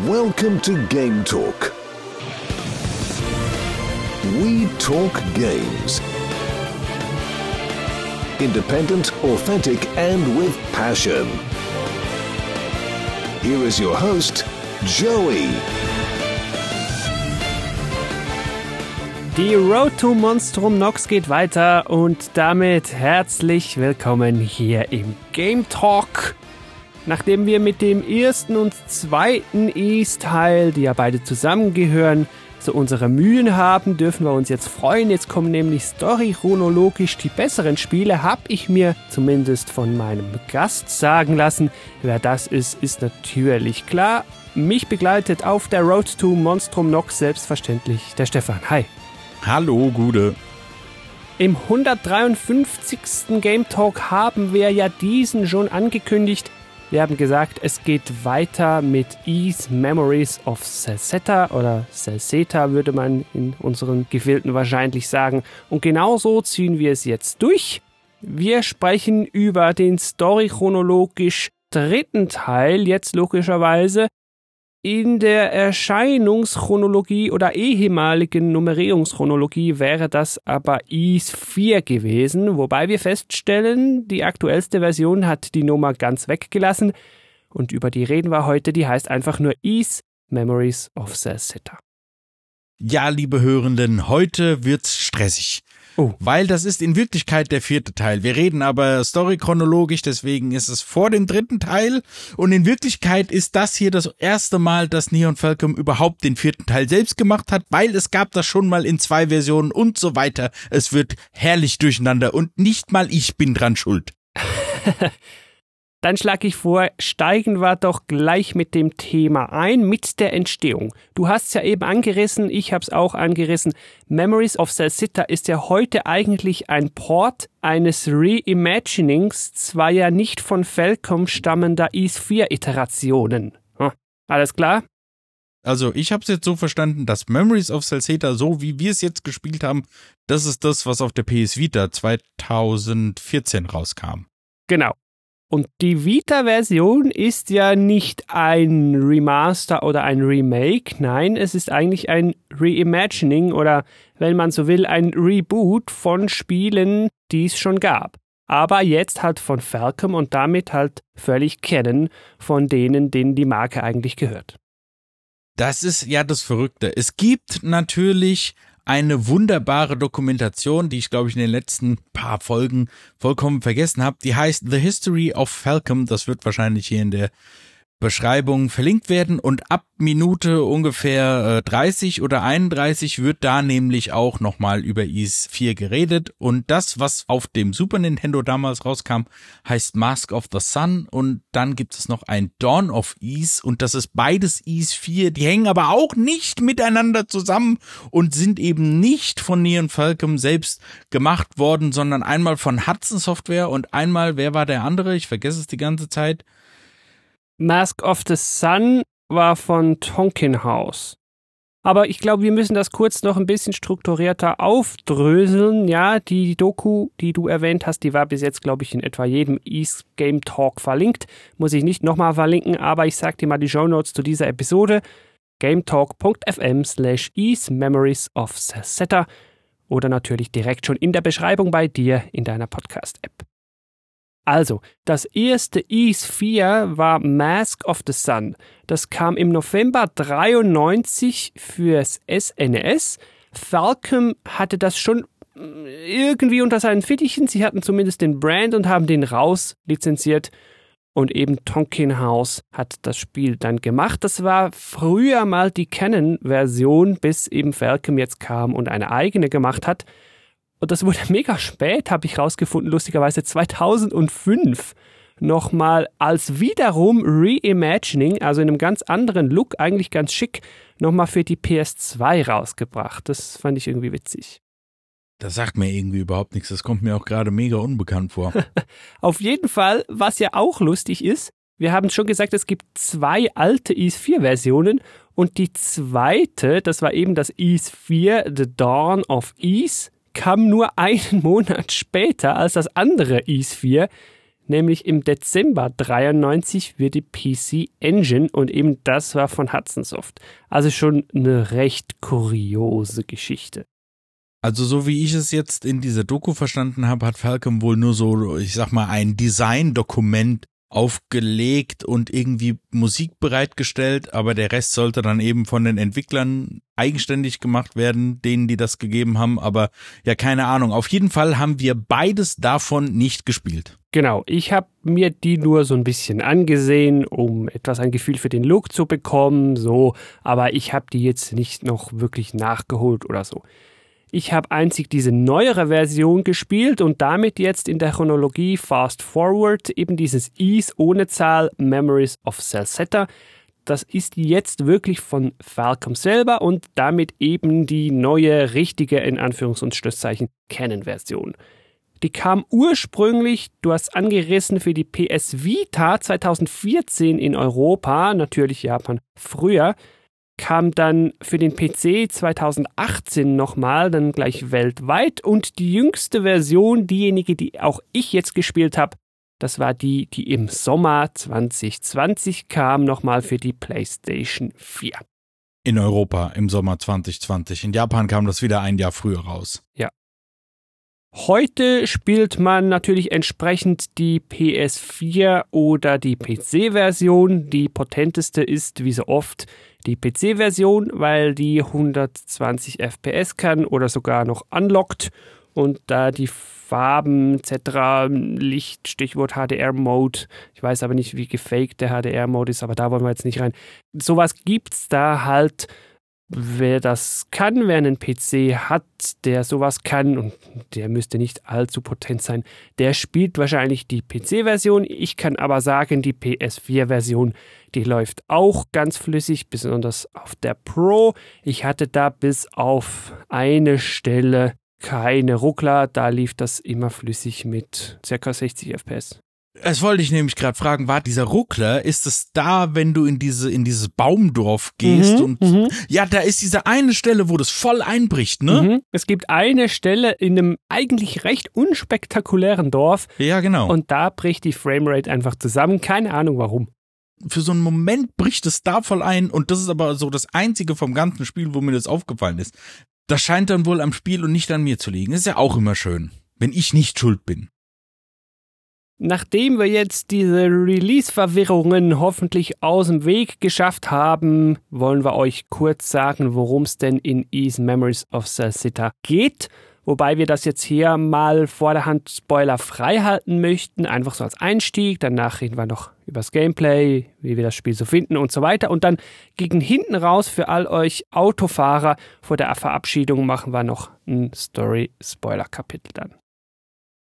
Welcome to Game Talk. We talk games. Independent, authentic, and with passion. Here is your host, Joey. Die Road to Monstrum Nox geht weiter und damit herzlich willkommen hier im Game Talk. Nachdem wir mit dem ersten und zweiten East-Teil, die ja beide zusammengehören, so unsere Mühen haben, dürfen wir uns jetzt freuen. Jetzt kommen nämlich story-chronologisch die besseren Spiele. Hab ich mir zumindest von meinem Gast sagen lassen. Wer das ist, ist natürlich klar. Mich begleitet auf der Road to Monstrum Nox selbstverständlich der Stefan. Hi. Hallo, Gude. Im 153. Game Talk haben wir ja diesen schon angekündigt. Wir haben gesagt, es geht weiter mit Ease Memories of Salsetta oder Salseta würde man in unseren Gefilden wahrscheinlich sagen. Und genauso ziehen wir es jetzt durch. Wir sprechen über den story-chronologisch dritten Teil, jetzt logischerweise. In der Erscheinungschronologie oder ehemaligen Nummerierungschronologie wäre das aber IS 4 gewesen, wobei wir feststellen, die aktuellste Version hat die Nummer ganz weggelassen und über die reden wir heute, die heißt einfach nur IS Memories of the Sitter. Ja, liebe Hörenden, heute wird's stressig. Oh. Weil das ist in Wirklichkeit der vierte Teil. Wir reden aber storychronologisch, deswegen ist es vor dem dritten Teil. Und in Wirklichkeit ist das hier das erste Mal, dass Neon Falcom überhaupt den vierten Teil selbst gemacht hat, weil es gab das schon mal in zwei Versionen und so weiter. Es wird herrlich durcheinander und nicht mal ich bin dran schuld. Dann schlage ich vor, steigen wir doch gleich mit dem Thema ein, mit der Entstehung. Du hast es ja eben angerissen, ich habe es auch angerissen. Memories of Salsita ist ja heute eigentlich ein Port eines Reimaginings zweier nicht von Falcom stammender Ease 4 Iterationen. Hm, alles klar? Also ich habe es jetzt so verstanden, dass Memories of Salseta, so wie wir es jetzt gespielt haben, das ist das, was auf der PS Vita 2014 rauskam. Genau. Und die Vita-Version ist ja nicht ein Remaster oder ein Remake, nein, es ist eigentlich ein Reimagining oder, wenn man so will, ein Reboot von Spielen, die es schon gab. Aber jetzt halt von Falcom und damit halt völlig kennen von denen, denen die Marke eigentlich gehört. Das ist ja das Verrückte. Es gibt natürlich eine wunderbare Dokumentation, die ich glaube ich in den letzten paar Folgen vollkommen vergessen habe. Die heißt The History of Falcom. Das wird wahrscheinlich hier in der Beschreibung verlinkt werden und ab Minute ungefähr äh, 30 oder 31 wird da nämlich auch nochmal über Is 4 geredet und das, was auf dem Super Nintendo damals rauskam, heißt Mask of the Sun und dann gibt es noch ein Dawn of Is und das ist beides Is 4, die hängen aber auch nicht miteinander zusammen und sind eben nicht von Neon Falcom selbst gemacht worden, sondern einmal von Hudson Software und einmal, wer war der andere? Ich vergesse es die ganze Zeit. Mask of the Sun war von Tonkin House. Aber ich glaube, wir müssen das kurz noch ein bisschen strukturierter aufdröseln. Ja, die Doku, die du erwähnt hast, die war bis jetzt, glaube ich, in etwa jedem East Game Talk verlinkt. Muss ich nicht nochmal verlinken, aber ich sag dir mal die Show Notes zu dieser Episode. gametalk.fm slash Memories of Setter oder natürlich direkt schon in der Beschreibung bei dir in deiner Podcast-App. Also, das erste Ease 4 war Mask of the Sun. Das kam im November 93 fürs SNES. Falcom hatte das schon äh, irgendwie unter seinen Fittichen. Sie hatten zumindest den Brand und haben den raus lizenziert. Und eben Tonkin House hat das Spiel dann gemacht. Das war früher mal die Canon-Version, bis eben Falcom jetzt kam und eine eigene gemacht hat. Und das wurde mega spät, habe ich rausgefunden, lustigerweise 2005 nochmal als wiederum Reimagining, also in einem ganz anderen Look, eigentlich ganz schick, nochmal für die PS2 rausgebracht. Das fand ich irgendwie witzig. Das sagt mir irgendwie überhaupt nichts. Das kommt mir auch gerade mega unbekannt vor. Auf jeden Fall, was ja auch lustig ist, wir haben schon gesagt, es gibt zwei alte Ease 4 Versionen und die zweite, das war eben das Ease 4 The Dawn of Ease, kam nur einen Monat später als das andere Ease 4, nämlich im Dezember 93 für die PC Engine und eben das war von Hudson Soft. Also schon eine recht kuriose Geschichte. Also so wie ich es jetzt in dieser Doku verstanden habe, hat Falcom wohl nur so, ich sag mal, ein Design-Dokument aufgelegt und irgendwie Musik bereitgestellt, aber der Rest sollte dann eben von den Entwicklern eigenständig gemacht werden, denen die das gegeben haben, aber ja, keine Ahnung. Auf jeden Fall haben wir beides davon nicht gespielt. Genau, ich habe mir die nur so ein bisschen angesehen, um etwas ein Gefühl für den Look zu bekommen, so, aber ich habe die jetzt nicht noch wirklich nachgeholt oder so. Ich habe einzig diese neuere Version gespielt und damit jetzt in der Chronologie Fast Forward eben dieses Ease ohne Zahl Memories of Salsetta. Das ist jetzt wirklich von Falcom selber und damit eben die neue, richtige, in Anführungs- und Schlusszeichen, Canon-Version. Die kam ursprünglich, du hast angerissen, für die PS Vita 2014 in Europa, natürlich Japan früher kam dann für den PC 2018 nochmal, dann gleich weltweit. Und die jüngste Version, diejenige, die auch ich jetzt gespielt habe, das war die, die im Sommer 2020 kam, nochmal für die PlayStation 4. In Europa im Sommer 2020. In Japan kam das wieder ein Jahr früher raus. Ja. Heute spielt man natürlich entsprechend die PS4 oder die PC-Version. Die potenteste ist, wie so oft, die PC-Version, weil die 120 FPS kann oder sogar noch unlockt und da die Farben etc., Licht, Stichwort HDR-Mode, ich weiß aber nicht, wie gefaked der HDR-Mode ist, aber da wollen wir jetzt nicht rein. Sowas gibt's da halt Wer das kann, wer einen PC hat, der sowas kann, und der müsste nicht allzu potent sein, der spielt wahrscheinlich die PC-Version. Ich kann aber sagen, die PS4-Version, die läuft auch ganz flüssig, besonders auf der Pro. Ich hatte da bis auf eine Stelle keine Ruckler, da lief das immer flüssig mit ca. 60 FPS. Das wollte ich nämlich gerade fragen, war dieser Ruckler, ist es da, wenn du in diese in dieses Baumdorf gehst Mhm, und mhm. ja, da ist diese eine Stelle, wo das voll einbricht, ne? Mhm. Es gibt eine Stelle in einem eigentlich recht unspektakulären Dorf Ja, genau. und da bricht die Framerate einfach zusammen. Keine Ahnung warum. für so einen Moment bricht es da voll ein und das ist aber so das einzige vom ganzen Spiel, wo mir das aufgefallen ist. Das scheint dann wohl am Spiel und nicht an mir zu liegen. Ist ja auch immer schön, wenn ich nicht schuld bin. Nachdem wir jetzt diese Release-Verwirrungen hoffentlich aus dem Weg geschafft haben, wollen wir euch kurz sagen, worum es denn in Ease Memories of Salsita geht. Wobei wir das jetzt hier mal vor der Hand Spoiler frei halten möchten, einfach so als Einstieg. Danach reden wir noch übers Gameplay, wie wir das Spiel so finden und so weiter. Und dann gegen hinten raus für all euch Autofahrer vor der Verabschiedung machen wir noch ein Story-Spoiler-Kapitel dann.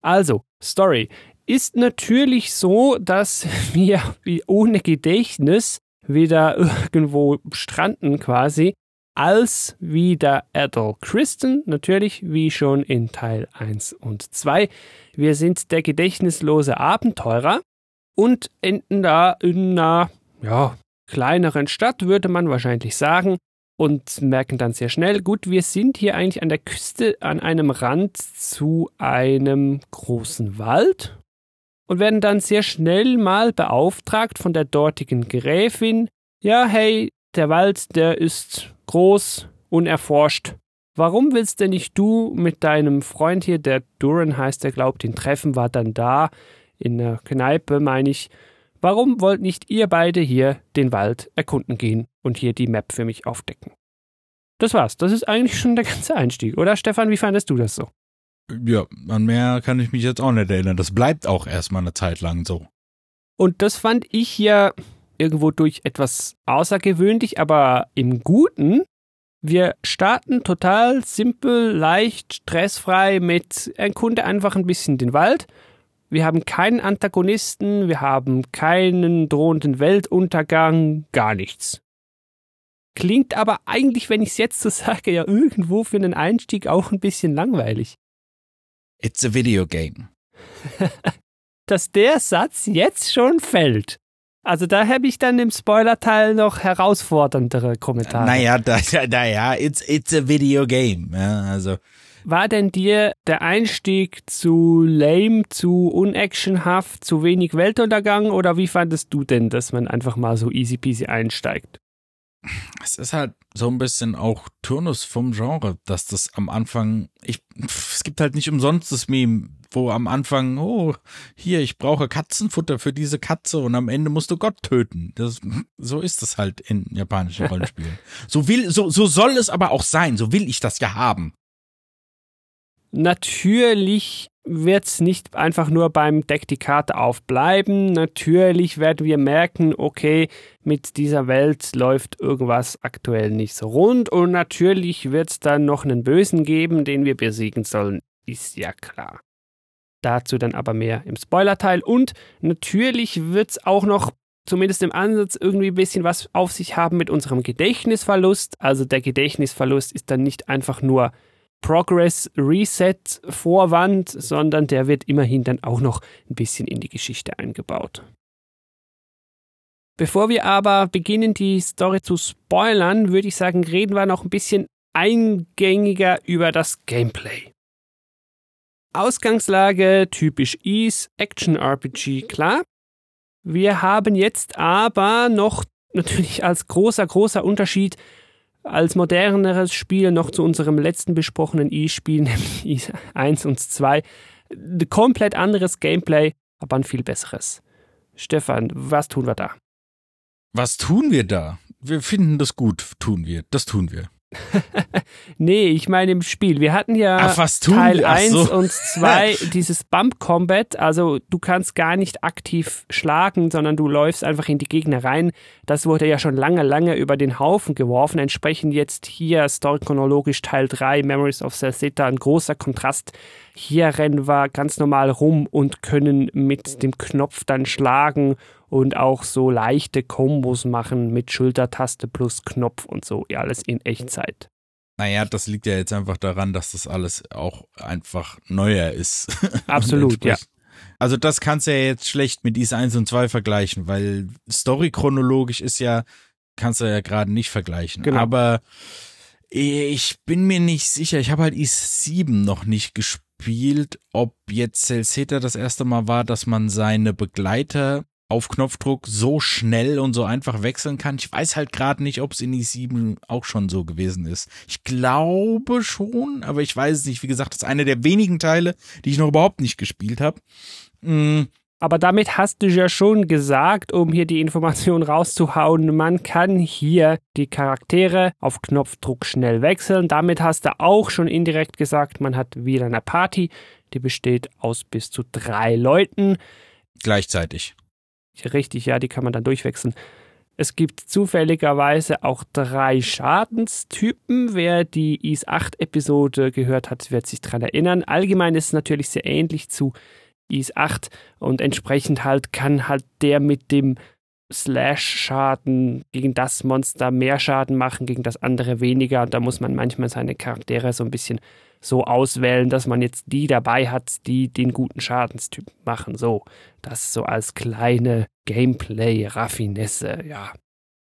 Also, Story ist natürlich so, dass wir ohne Gedächtnis wieder irgendwo stranden quasi, als wieder Adol Kristen, natürlich wie schon in Teil 1 und 2. Wir sind der gedächtnislose Abenteurer und enden da in einer, ja, kleineren Stadt, würde man wahrscheinlich sagen, und merken dann sehr schnell, gut, wir sind hier eigentlich an der Küste an einem Rand zu einem großen Wald und werden dann sehr schnell mal beauftragt von der dortigen Gräfin, ja, hey, der Wald, der ist groß, unerforscht. Warum willst denn nicht du mit deinem Freund hier, der Duran heißt, der glaubt, den Treffen war dann da, in der Kneipe, meine ich. Warum wollt nicht ihr beide hier den Wald erkunden gehen und hier die Map für mich aufdecken? Das war's. Das ist eigentlich schon der ganze Einstieg, oder Stefan? Wie fandest du das so? Ja, an mehr kann ich mich jetzt auch nicht erinnern. Das bleibt auch erstmal eine Zeit lang so. Und das fand ich ja irgendwo durch etwas außergewöhnlich, aber im Guten. Wir starten total simpel, leicht, stressfrei mit erkunde einfach ein bisschen den Wald. Wir haben keinen Antagonisten, wir haben keinen drohenden Weltuntergang, gar nichts. Klingt aber eigentlich, wenn ich es jetzt so sage, ja irgendwo für einen Einstieg auch ein bisschen langweilig. It's a video game. Dass der Satz jetzt schon fällt. Also da habe ich dann im Spoilerteil noch herausforderndere Kommentare. Naja, da, naja, it's, it's a video game. Ja, also, war denn dir der Einstieg zu lame, zu unactionhaft, zu wenig Weltuntergang oder wie fandest du denn, dass man einfach mal so easy peasy einsteigt? Es ist halt so ein bisschen auch Turnus vom Genre, dass das am Anfang, ich, es gibt halt nicht umsonst das Meme, wo am Anfang, oh, hier, ich brauche Katzenfutter für diese Katze und am Ende musst du Gott töten. Das, so ist es halt in japanischen Rollenspielen. so will, so, so soll es aber auch sein. So will ich das ja haben. Natürlich wird es nicht einfach nur beim Deck die Karte aufbleiben. Natürlich werden wir merken, okay, mit dieser Welt läuft irgendwas aktuell nicht so rund. Und natürlich wird es dann noch einen Bösen geben, den wir besiegen sollen. Ist ja klar. Dazu dann aber mehr im Spoilerteil. Und natürlich wird es auch noch zumindest im Ansatz irgendwie ein bisschen was auf sich haben mit unserem Gedächtnisverlust. Also der Gedächtnisverlust ist dann nicht einfach nur Progress Reset Vorwand, sondern der wird immerhin dann auch noch ein bisschen in die Geschichte eingebaut. Bevor wir aber beginnen, die Story zu spoilern, würde ich sagen, reden wir noch ein bisschen eingängiger über das Gameplay. Ausgangslage typisch Ease, Action RPG, klar. Wir haben jetzt aber noch natürlich als großer, großer Unterschied als moderneres Spiel noch zu unserem letzten besprochenen E-Spiel, nämlich E1 und 2. Komplett anderes Gameplay, aber ein viel besseres. Stefan, was tun wir da? Was tun wir da? Wir finden das gut, tun wir. Das tun wir. nee, ich meine im Spiel. Wir hatten ja Ach, Teil wir? 1 so. und 2 dieses Bump Combat. Also du kannst gar nicht aktiv schlagen, sondern du läufst einfach in die Gegner rein. Das wurde ja schon lange, lange über den Haufen geworfen. Entsprechend jetzt hier storychronologisch Teil 3, Memories of Celceta, ein großer Kontrast. Hier rennen wir ganz normal rum und können mit dem Knopf dann schlagen und auch so leichte Kombos machen mit Schultertaste plus Knopf und so, ja, alles in Echtzeit. Naja, das liegt ja jetzt einfach daran, dass das alles auch einfach neuer ist. Absolut, ja. Also das kannst du ja jetzt schlecht mit IS 1 und 2 vergleichen, weil Story chronologisch ist ja, kannst du ja gerade nicht vergleichen. Genau. Aber ich bin mir nicht sicher, ich habe halt IS 7 noch nicht gespielt, ob jetzt Celceta das erste Mal war, dass man seine Begleiter auf Knopfdruck so schnell und so einfach wechseln kann. Ich weiß halt gerade nicht, ob es in i7 auch schon so gewesen ist. Ich glaube schon, aber ich weiß es nicht. Wie gesagt, das ist einer der wenigen Teile, die ich noch überhaupt nicht gespielt habe. Mhm. Aber damit hast du ja schon gesagt, um hier die Information rauszuhauen, man kann hier die Charaktere auf Knopfdruck schnell wechseln. Damit hast du auch schon indirekt gesagt, man hat wieder eine Party, die besteht aus bis zu drei Leuten. Gleichzeitig. Richtig, ja, die kann man dann durchwechseln. Es gibt zufälligerweise auch drei Schadenstypen. Wer die IS 8 Episode gehört hat, wird sich daran erinnern. Allgemein ist es natürlich sehr ähnlich zu IS 8 und entsprechend halt kann halt der mit dem Slash-Schaden gegen das Monster mehr Schaden machen, gegen das andere weniger. Und da muss man manchmal seine Charaktere so ein bisschen so auswählen, dass man jetzt die dabei hat, die den guten Schadenstyp machen. So, das so als kleine Gameplay-Raffinesse, ja.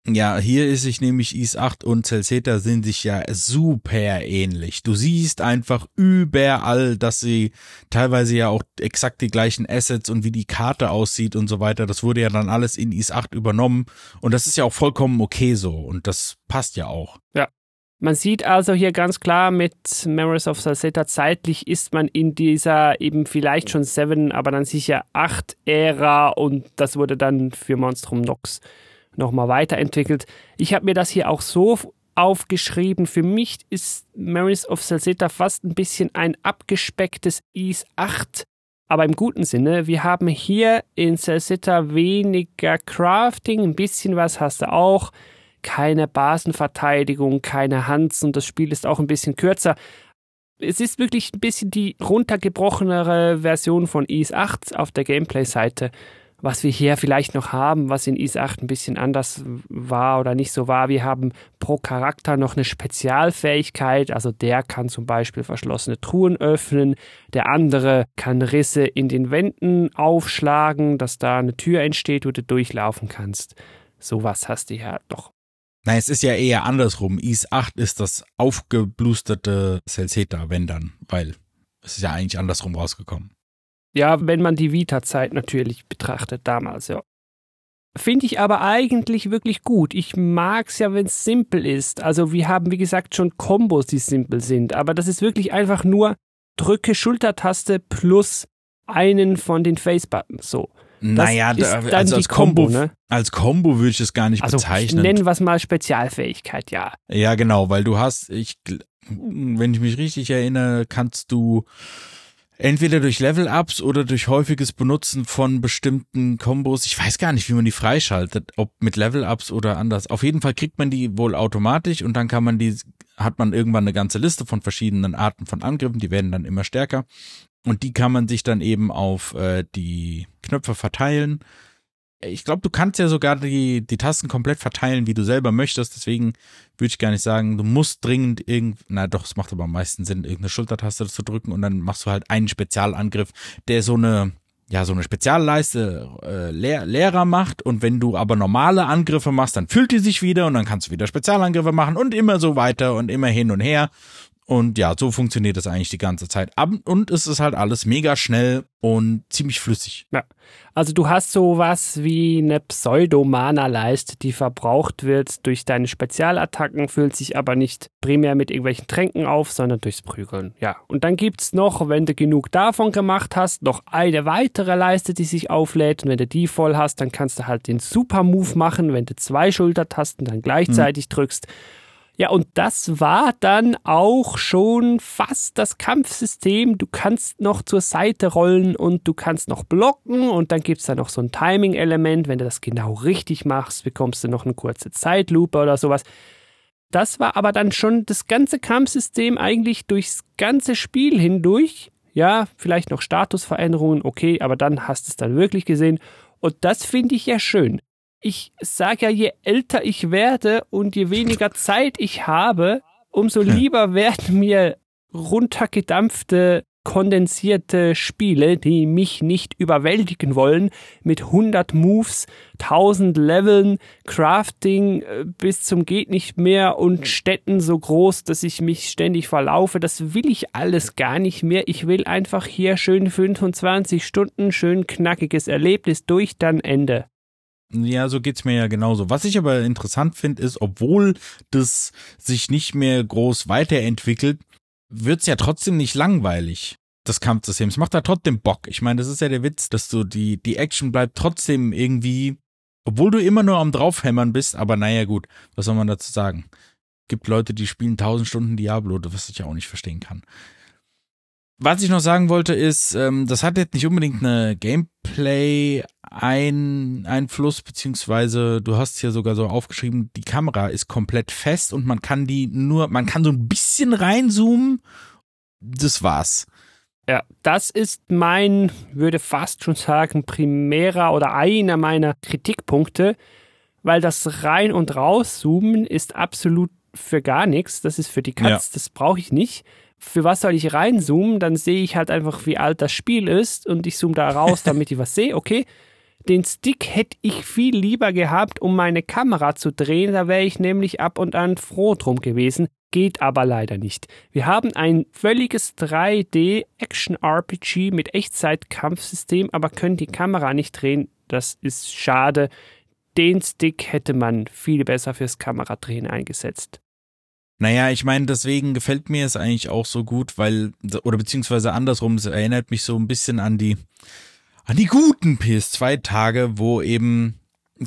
Ja, hier ist sich nämlich Is 8 und Celceta sind sich ja super ähnlich. Du siehst einfach überall, dass sie teilweise ja auch exakt die gleichen Assets und wie die Karte aussieht und so weiter. Das wurde ja dann alles in Is 8 übernommen und das ist ja auch vollkommen okay so und das passt ja auch. Ja, man sieht also hier ganz klar mit Memories of Salsetta zeitlich ist man in dieser eben vielleicht schon 7, aber dann sicher 8 Ära und das wurde dann für Monstrum Nox nochmal weiterentwickelt. Ich habe mir das hier auch so aufgeschrieben. Für mich ist Memories of Salsetta fast ein bisschen ein abgespecktes Is 8 aber im guten Sinne. Wir haben hier in Salsetta weniger Crafting, ein bisschen was hast du auch keine Basenverteidigung, keine Hans und das Spiel ist auch ein bisschen kürzer. Es ist wirklich ein bisschen die runtergebrochenere Version von Is 8 auf der Gameplay-Seite. Was wir hier vielleicht noch haben, was in Is 8 ein bisschen anders war oder nicht so war. Wir haben pro Charakter noch eine Spezialfähigkeit. Also der kann zum Beispiel verschlossene Truhen öffnen. Der andere kann Risse in den Wänden aufschlagen, dass da eine Tür entsteht, wo du durchlaufen kannst. Sowas hast du ja doch Nein, es ist ja eher andersrum. IS 8 ist das aufgeblusterte Celceta, wenn dann, weil es ist ja eigentlich andersrum rausgekommen. Ja, wenn man die Vita-Zeit natürlich betrachtet damals, ja. Finde ich aber eigentlich wirklich gut. Ich mag es ja, wenn es simpel ist. Also wir haben, wie gesagt, schon Kombos, die simpel sind. Aber das ist wirklich einfach nur drücke Schultertaste plus einen von den Face-Buttons. So. naja, ist dann also als Combo, Combo ne? als Combo würde ich es gar nicht also bezeichnen. Nennen wir es mal Spezialfähigkeit, ja. Ja, genau, weil du hast, ich, wenn ich mich richtig erinnere, kannst du entweder durch Level-Ups oder durch häufiges Benutzen von bestimmten Kombos. Ich weiß gar nicht, wie man die freischaltet, ob mit Level-Ups oder anders. Auf jeden Fall kriegt man die wohl automatisch und dann kann man die, hat man irgendwann eine ganze Liste von verschiedenen Arten von Angriffen, die werden dann immer stärker. Und die kann man sich dann eben auf äh, die Knöpfe verteilen ich glaube, du kannst ja sogar die, die Tasten komplett verteilen, wie du selber möchtest. Deswegen würde ich gar nicht sagen, du musst dringend irgend, na doch, es macht aber am meisten Sinn, irgendeine Schultertaste zu drücken und dann machst du halt einen Spezialangriff, der so eine, ja, so eine Spezialleiste äh, leer, leerer macht. Und wenn du aber normale Angriffe machst, dann füllt die sich wieder und dann kannst du wieder Spezialangriffe machen und immer so weiter und immer hin und her. Und ja, so funktioniert das eigentlich die ganze Zeit. Und es ist halt alles mega schnell und ziemlich flüssig. Ja. Also du hast sowas wie eine Pseudo-Mana-Leiste, die verbraucht wird durch deine Spezialattacken, füllt sich aber nicht primär mit irgendwelchen Tränken auf, sondern durchs Prügeln. Ja. Und dann gibt's noch, wenn du genug davon gemacht hast, noch eine weitere Leiste, die sich auflädt. Und wenn du die voll hast, dann kannst du halt den Super-Move machen, wenn du zwei Schultertasten dann gleichzeitig hm. drückst. Ja, und das war dann auch schon fast das Kampfsystem. Du kannst noch zur Seite rollen und du kannst noch blocken und dann gibt's da noch so ein Timing-Element. Wenn du das genau richtig machst, bekommst du noch eine kurze Zeitlupe oder sowas. Das war aber dann schon das ganze Kampfsystem eigentlich durchs ganze Spiel hindurch. Ja, vielleicht noch Statusveränderungen, okay, aber dann hast du es dann wirklich gesehen. Und das finde ich ja schön ich sage ja, je älter ich werde und je weniger Zeit ich habe, umso lieber werden mir runtergedampfte, kondensierte Spiele, die mich nicht überwältigen wollen, mit 100 Moves, 1000 Leveln, Crafting äh, bis zum geht nicht mehr und Städten so groß, dass ich mich ständig verlaufe. Das will ich alles gar nicht mehr. Ich will einfach hier schön 25 Stunden, schön knackiges Erlebnis durch, dann Ende. Ja, so geht's mir ja genauso. Was ich aber interessant finde, ist, obwohl das sich nicht mehr groß weiterentwickelt, wird's ja trotzdem nicht langweilig. Das Kampfsystem. Es macht da trotzdem Bock. Ich meine, das ist ja der Witz, dass du die, die Action bleibt trotzdem irgendwie, obwohl du immer nur am draufhämmern bist, aber naja, gut, was soll man dazu sagen? Gibt Leute, die spielen tausend Stunden Diablo, was ich ja auch nicht verstehen kann. Was ich noch sagen wollte ist, ähm, das hat jetzt nicht unbedingt eine Gameplay-Einfluss, beziehungsweise du hast hier sogar so aufgeschrieben, die Kamera ist komplett fest und man kann die nur, man kann so ein bisschen reinzoomen. Das war's. Ja, das ist mein, würde fast schon sagen, primärer oder einer meiner Kritikpunkte, weil das Rein- und Rauszoomen ist absolut für gar nichts. Das ist für die Katz, ja. das brauche ich nicht für was soll ich reinzoomen? Dann sehe ich halt einfach, wie alt das Spiel ist und ich zoome da raus, damit ich was sehe. Okay, den Stick hätte ich viel lieber gehabt, um meine Kamera zu drehen. Da wäre ich nämlich ab und an froh drum gewesen. Geht aber leider nicht. Wir haben ein völliges 3D-Action-RPG mit Echtzeit-Kampfsystem, aber können die Kamera nicht drehen. Das ist schade. Den Stick hätte man viel besser fürs Kameradrehen eingesetzt. Naja, ich meine, deswegen gefällt mir es eigentlich auch so gut, weil, oder beziehungsweise andersrum, es erinnert mich so ein bisschen an die, an die guten PS2-Tage, wo eben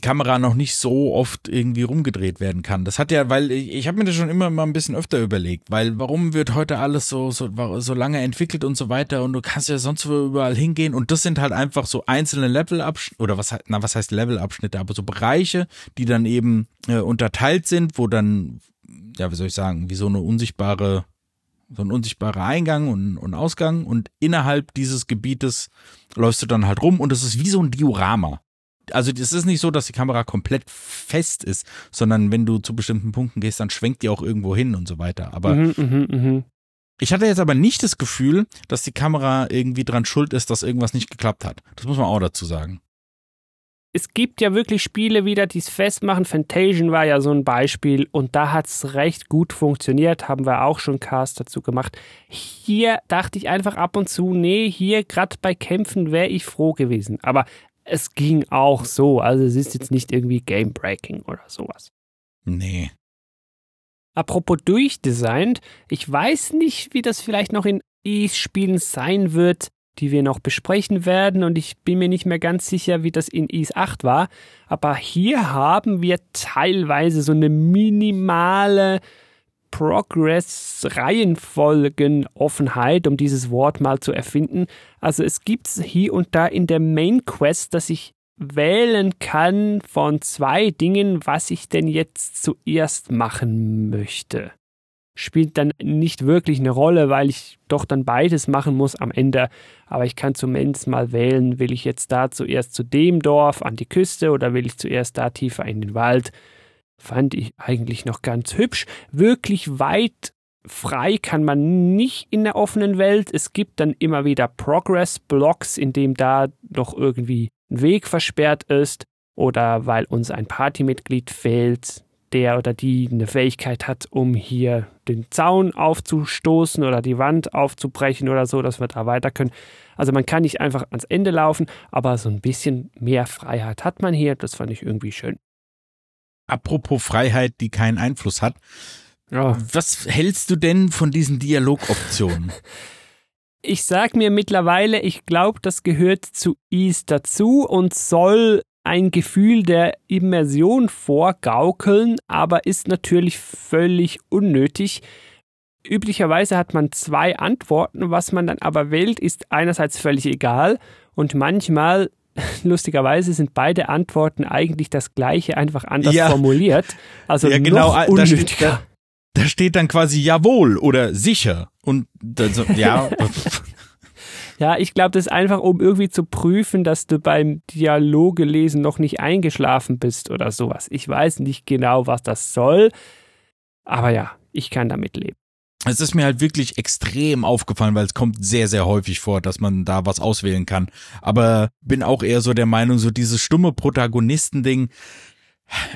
Kamera noch nicht so oft irgendwie rumgedreht werden kann. Das hat ja, weil ich, ich habe mir das schon immer mal ein bisschen öfter überlegt, weil warum wird heute alles so, so so lange entwickelt und so weiter und du kannst ja sonst wo überall hingehen und das sind halt einfach so einzelne Levelabschnitte oder was na was heißt Levelabschnitte, aber so Bereiche, die dann eben äh, unterteilt sind, wo dann ja, wie soll ich sagen, wie so eine unsichtbare, so ein unsichtbarer Eingang und, und Ausgang und innerhalb dieses Gebietes läufst du dann halt rum und es ist wie so ein Diorama. Also es ist nicht so, dass die Kamera komplett fest ist, sondern wenn du zu bestimmten Punkten gehst, dann schwenkt die auch irgendwo hin und so weiter. Aber mhm, mh, mh. ich hatte jetzt aber nicht das Gefühl, dass die Kamera irgendwie dran schuld ist, dass irgendwas nicht geklappt hat. Das muss man auch dazu sagen. Es gibt ja wirklich Spiele wieder, die es festmachen. Fantasian war ja so ein Beispiel und da hat es recht gut funktioniert, haben wir auch schon Cast dazu gemacht. Hier dachte ich einfach ab und zu, nee, hier gerade bei Kämpfen wäre ich froh gewesen. Aber es ging auch so, also es ist jetzt nicht irgendwie Game Breaking oder sowas. Nee. Apropos durchdesignt, ich weiß nicht, wie das vielleicht noch in E-Spielen sein wird die wir noch besprechen werden. Und ich bin mir nicht mehr ganz sicher, wie das in IS 8 war, aber hier haben wir teilweise so eine minimale Progress-Reihenfolgen-Offenheit, um dieses Wort mal zu erfinden. Also es gibt hier und da in der Main Quest, dass ich wählen kann von zwei Dingen, was ich denn jetzt zuerst machen möchte spielt dann nicht wirklich eine Rolle, weil ich doch dann beides machen muss am Ende. Aber ich kann zumindest mal wählen, will ich jetzt da zuerst zu dem Dorf an die Küste oder will ich zuerst da tiefer in den Wald. Fand ich eigentlich noch ganz hübsch. Wirklich weit frei kann man nicht in der offenen Welt. Es gibt dann immer wieder Progress-Blocks, in dem da noch irgendwie ein Weg versperrt ist oder weil uns ein Partymitglied fehlt, der oder die eine Fähigkeit hat, um hier den Zaun aufzustoßen oder die Wand aufzubrechen oder so, dass wir da weiter können. Also man kann nicht einfach ans Ende laufen, aber so ein bisschen mehr Freiheit hat man hier. Das fand ich irgendwie schön. Apropos Freiheit, die keinen Einfluss hat. Ja. Was hältst du denn von diesen Dialogoptionen? ich sag mir mittlerweile, ich glaube, das gehört zu Ease dazu und soll ein Gefühl der Immersion vorgaukeln, aber ist natürlich völlig unnötig. Üblicherweise hat man zwei Antworten, was man dann aber wählt, ist einerseits völlig egal und manchmal, lustigerweise, sind beide Antworten eigentlich das gleiche, einfach anders ja. formuliert. Also ja, genau, noch unnötiger. Da steht, da, da steht dann quasi jawohl oder sicher und das, ja. Ja, ich glaube, das ist einfach, um irgendwie zu prüfen, dass du beim Dialoge lesen noch nicht eingeschlafen bist oder sowas. Ich weiß nicht genau, was das soll, aber ja, ich kann damit leben. Es ist mir halt wirklich extrem aufgefallen, weil es kommt sehr, sehr häufig vor, dass man da was auswählen kann. Aber bin auch eher so der Meinung, so dieses stumme Protagonistending.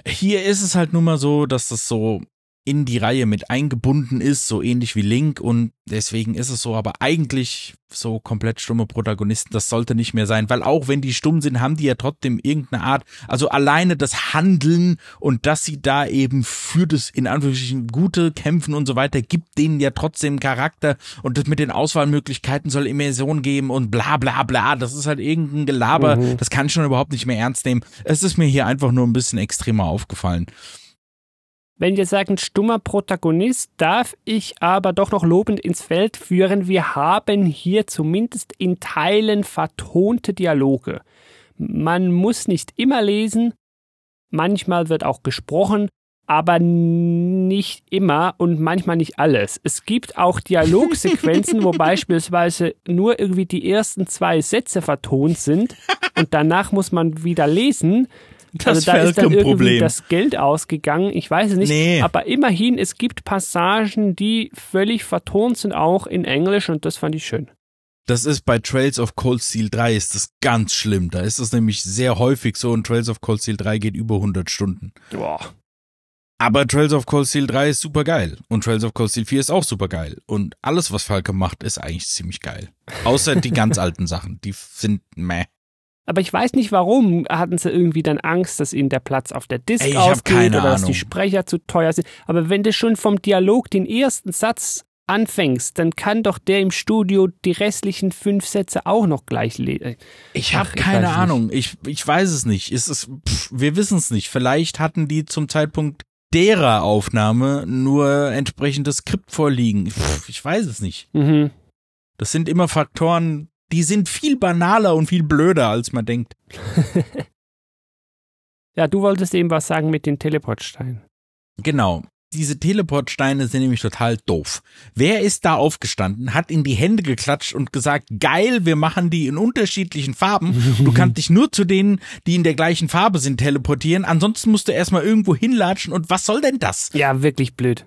Hier ist es halt nun mal so, dass das so in die Reihe mit eingebunden ist, so ähnlich wie Link und deswegen ist es so, aber eigentlich so komplett stumme Protagonisten, das sollte nicht mehr sein, weil auch wenn die stumm sind, haben die ja trotzdem irgendeine Art, also alleine das Handeln und dass sie da eben für das in Anführungsstrichen gute Kämpfen und so weiter, gibt denen ja trotzdem Charakter und das mit den Auswahlmöglichkeiten soll Immersion geben und bla bla bla, das ist halt irgendein Gelaber, mhm. das kann ich schon überhaupt nicht mehr ernst nehmen. Es ist mir hier einfach nur ein bisschen extremer aufgefallen. Wenn wir sagen stummer Protagonist, darf ich aber doch noch lobend ins Feld führen. Wir haben hier zumindest in Teilen vertonte Dialoge. Man muss nicht immer lesen, manchmal wird auch gesprochen, aber nicht immer und manchmal nicht alles. Es gibt auch Dialogsequenzen, wo beispielsweise nur irgendwie die ersten zwei Sätze vertont sind und danach muss man wieder lesen. Das also da ist dann irgendwie das Geld ausgegangen. Ich weiß es nicht. Nee. Aber immerhin, es gibt Passagen, die völlig vertont sind, auch in Englisch und das fand ich schön. Das ist bei Trails of Cold Steel 3 ist das ganz schlimm. Da ist es nämlich sehr häufig so und Trails of Cold Steel 3 geht über 100 Stunden. Boah. Aber Trails of Cold Steel 3 ist super geil und Trails of Cold Steel 4 ist auch super geil und alles was Falke macht ist eigentlich ziemlich geil. Außer die ganz alten Sachen, die sind meh. Aber ich weiß nicht warum. Hatten sie irgendwie dann Angst, dass ihnen der Platz auf der Disk Ey, ausgeht oder dass die Sprecher zu teuer sind. Aber wenn du schon vom Dialog den ersten Satz anfängst, dann kann doch der im Studio die restlichen fünf Sätze auch noch gleich lesen. Ich habe keine Ahnung. Ich, ich weiß es nicht. Ist es, pff, wir wissen es nicht. Vielleicht hatten die zum Zeitpunkt derer Aufnahme nur entsprechendes Skript vorliegen. Pff, ich weiß es nicht. Mhm. Das sind immer Faktoren, die sind viel banaler und viel blöder, als man denkt. ja, du wolltest eben was sagen mit den Teleportsteinen. Genau. Diese Teleportsteine sind nämlich total doof. Wer ist da aufgestanden, hat in die Hände geklatscht und gesagt, geil, wir machen die in unterschiedlichen Farben. Du kannst dich nur zu denen, die in der gleichen Farbe sind, teleportieren. Ansonsten musst du erstmal irgendwo hinlatschen und was soll denn das? Ja, wirklich blöd.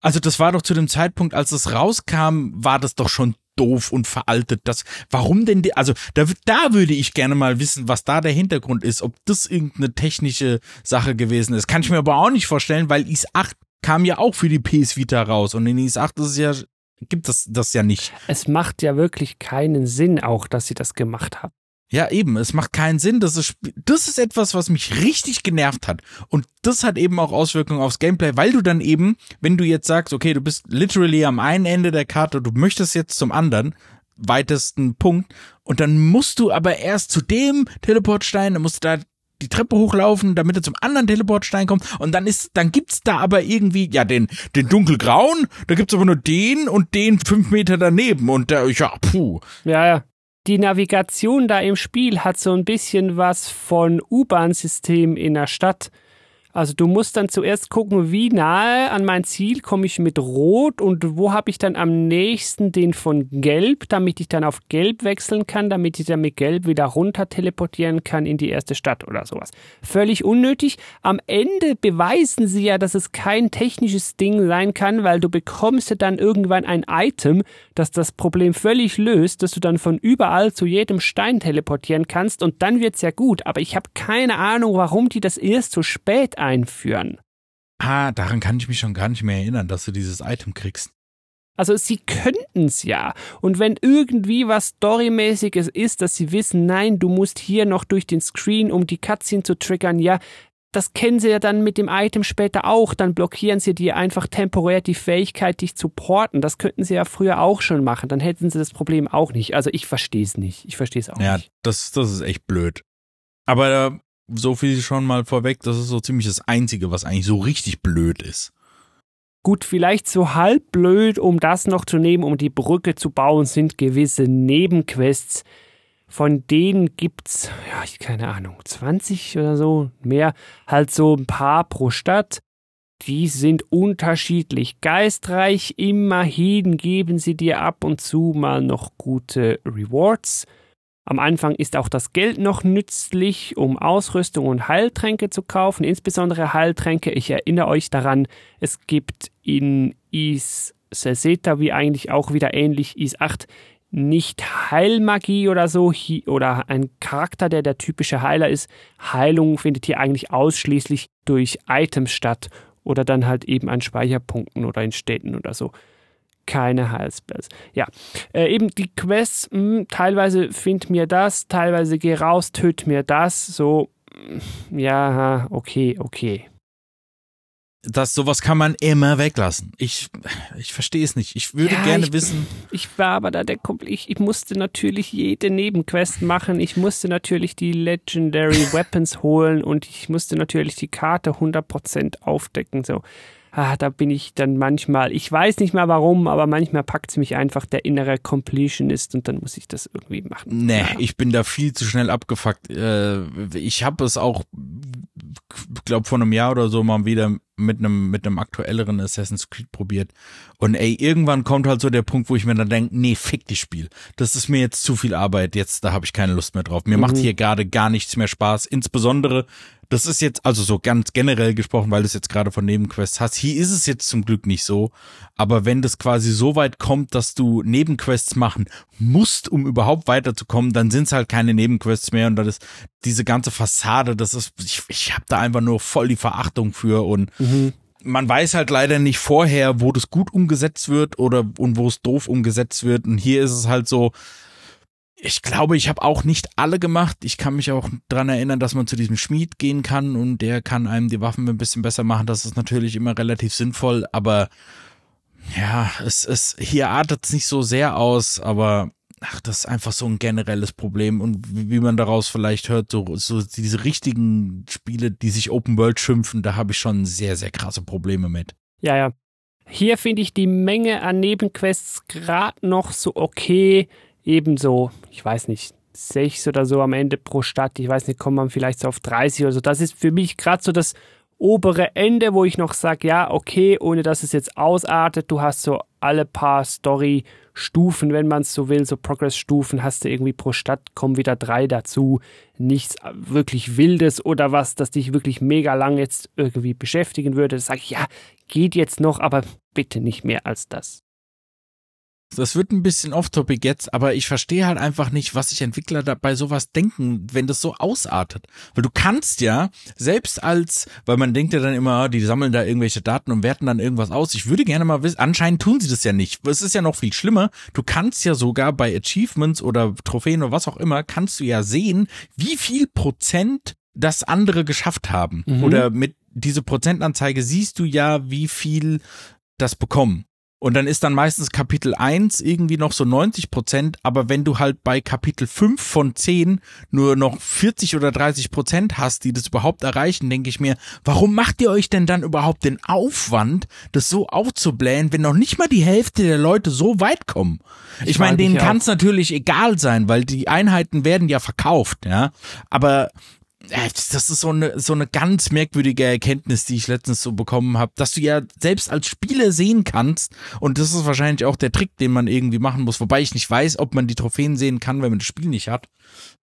Also das war doch zu dem Zeitpunkt, als es rauskam, war das doch schon doof und veraltet. Das, warum denn, die, also da, da würde ich gerne mal wissen, was da der Hintergrund ist, ob das irgendeine technische Sache gewesen ist. Kann ich mir aber auch nicht vorstellen, weil Is 8 kam ja auch für die PS Vita raus und in Is 8 ist es ja, gibt das, das ja nicht. Es macht ja wirklich keinen Sinn auch, dass sie das gemacht haben. Ja, eben, es macht keinen Sinn. Das ist, das ist etwas, was mich richtig genervt hat. Und das hat eben auch Auswirkungen aufs Gameplay, weil du dann eben, wenn du jetzt sagst, okay, du bist literally am einen Ende der Karte, du möchtest jetzt zum anderen, weitesten Punkt, und dann musst du aber erst zu dem Teleportstein, dann musst du da die Treppe hochlaufen, damit er zum anderen Teleportstein kommt. Und dann ist, dann gibt's da aber irgendwie, ja, den, den dunkelgrauen, da gibt's aber nur den und den fünf Meter daneben. Und da, ja, puh. Ja, ja die Navigation da im Spiel hat so ein bisschen was von U-Bahn-System in der Stadt. Also du musst dann zuerst gucken, wie nahe an mein Ziel komme ich mit Rot und wo habe ich dann am nächsten den von Gelb, damit ich dann auf Gelb wechseln kann, damit ich dann mit Gelb wieder runter teleportieren kann in die erste Stadt oder sowas. Völlig unnötig. Am Ende beweisen sie ja, dass es kein technisches Ding sein kann, weil du bekommst ja dann irgendwann ein Item, das das Problem völlig löst, dass du dann von überall zu jedem Stein teleportieren kannst und dann wird's ja gut. Aber ich habe keine Ahnung, warum die das erst so spät einführen. Ah, daran kann ich mich schon gar nicht mehr erinnern, dass du dieses Item kriegst. Also sie könnten es ja. Und wenn irgendwie was Storymäßiges ist, dass sie wissen, nein, du musst hier noch durch den Screen, um die Cutscene zu triggern, ja, das kennen sie ja dann mit dem Item später auch. Dann blockieren sie dir einfach temporär die Fähigkeit, dich zu porten. Das könnten sie ja früher auch schon machen. Dann hätten sie das Problem auch nicht. Also ich verstehe es nicht. Ich verstehe es auch ja, nicht. Ja, das, das ist echt blöd. Aber so viel schon mal vorweg, das ist so ziemlich das Einzige, was eigentlich so richtig blöd ist. Gut, vielleicht so halb blöd, um das noch zu nehmen, um die Brücke zu bauen, sind gewisse Nebenquests. Von denen gibt's, ja, ich keine Ahnung, 20 oder so, mehr, halt so ein paar pro Stadt. Die sind unterschiedlich geistreich. Immerhin geben sie dir ab und zu mal noch gute Rewards. Am Anfang ist auch das Geld noch nützlich, um Ausrüstung und Heiltränke zu kaufen, insbesondere Heiltränke. Ich erinnere euch daran, es gibt in Is Seseta wie eigentlich auch wieder ähnlich Is 8 nicht Heilmagie oder so oder ein Charakter, der der typische Heiler ist. Heilung findet hier eigentlich ausschließlich durch Items statt oder dann halt eben an Speicherpunkten oder in Städten oder so keine Heilspells. Ja, äh, eben die Quests, mh, hm, teilweise find mir das, teilweise geh raus, töt mir das, so, hm, ja, okay, okay. Das, sowas kann man immer weglassen. Ich, ich verstehe es nicht. Ich würde ja, gerne ich, wissen. Ich war aber da der ich, ich musste natürlich jede Nebenquest machen. Ich musste natürlich die Legendary Weapons holen und ich musste natürlich die Karte 100% aufdecken, so ah, da bin ich dann manchmal, ich weiß nicht mal warum, aber manchmal packt es mich einfach der innere Completionist und dann muss ich das irgendwie machen. Nee, ja. ich bin da viel zu schnell abgefuckt. Äh, ich habe es auch, glaube vor einem Jahr oder so mal wieder mit einem mit einem aktuelleren Assassin's Creed probiert und ey irgendwann kommt halt so der Punkt, wo ich mir dann denke, nee, fick die Spiel. Das ist mir jetzt zu viel Arbeit, jetzt da habe ich keine Lust mehr drauf. Mir mhm. macht hier gerade gar nichts mehr Spaß, insbesondere das ist jetzt, also so ganz generell gesprochen, weil du es jetzt gerade von Nebenquests hast. Hier ist es jetzt zum Glück nicht so. Aber wenn das quasi so weit kommt, dass du Nebenquests machen musst, um überhaupt weiterzukommen, dann sind es halt keine Nebenquests mehr. Und dann ist diese ganze Fassade, das ist, ich, ich habe da einfach nur voll die Verachtung für. Und mhm. man weiß halt leider nicht vorher, wo das gut umgesetzt wird oder und wo es doof umgesetzt wird. Und hier ist es halt so, ich glaube, ich habe auch nicht alle gemacht. Ich kann mich auch dran erinnern, dass man zu diesem Schmied gehen kann und der kann einem die Waffen ein bisschen besser machen. Das ist natürlich immer relativ sinnvoll, aber ja, es ist hier artet es nicht so sehr aus, aber ach, das ist einfach so ein generelles Problem und wie, man daraus vielleicht hört, so, so diese richtigen Spiele, die sich Open World schimpfen, da habe ich schon sehr, sehr krasse Probleme mit. Ja, ja. Hier finde ich die Menge an Nebenquests gerade noch so okay ebenso, ich weiß nicht, sechs oder so am Ende pro Stadt. Ich weiß nicht, kommt man vielleicht so auf 30 oder so. Das ist für mich gerade so das obere Ende, wo ich noch sage, ja, okay, ohne dass es jetzt ausartet. Du hast so alle paar Story-Stufen, wenn man es so will, so Progress-Stufen, hast du irgendwie pro Stadt, kommen wieder drei dazu. Nichts wirklich Wildes oder was, das dich wirklich mega lang jetzt irgendwie beschäftigen würde. Das sage ich, ja, geht jetzt noch, aber bitte nicht mehr als das. Das wird ein bisschen off-topic jetzt, aber ich verstehe halt einfach nicht, was sich Entwickler da bei sowas denken, wenn das so ausartet. Weil du kannst ja, selbst als, weil man denkt ja dann immer, ah, die sammeln da irgendwelche Daten und werten dann irgendwas aus. Ich würde gerne mal wissen, anscheinend tun sie das ja nicht. Es ist ja noch viel schlimmer. Du kannst ja sogar bei Achievements oder Trophäen oder was auch immer, kannst du ja sehen, wie viel Prozent das andere geschafft haben. Mhm. Oder mit diese Prozentanzeige siehst du ja, wie viel das bekommen. Und dann ist dann meistens Kapitel 1 irgendwie noch so 90 Prozent, aber wenn du halt bei Kapitel 5 von 10 nur noch 40 oder 30 Prozent hast, die das überhaupt erreichen, denke ich mir, warum macht ihr euch denn dann überhaupt den Aufwand, das so aufzublähen, wenn noch nicht mal die Hälfte der Leute so weit kommen? Ich, ich meine, denen kann es natürlich egal sein, weil die Einheiten werden ja verkauft, ja. Aber das ist so eine, so eine ganz merkwürdige Erkenntnis, die ich letztens so bekommen habe, dass du ja selbst als Spieler sehen kannst, und das ist wahrscheinlich auch der Trick, den man irgendwie machen muss, wobei ich nicht weiß, ob man die Trophäen sehen kann, wenn man das Spiel nicht hat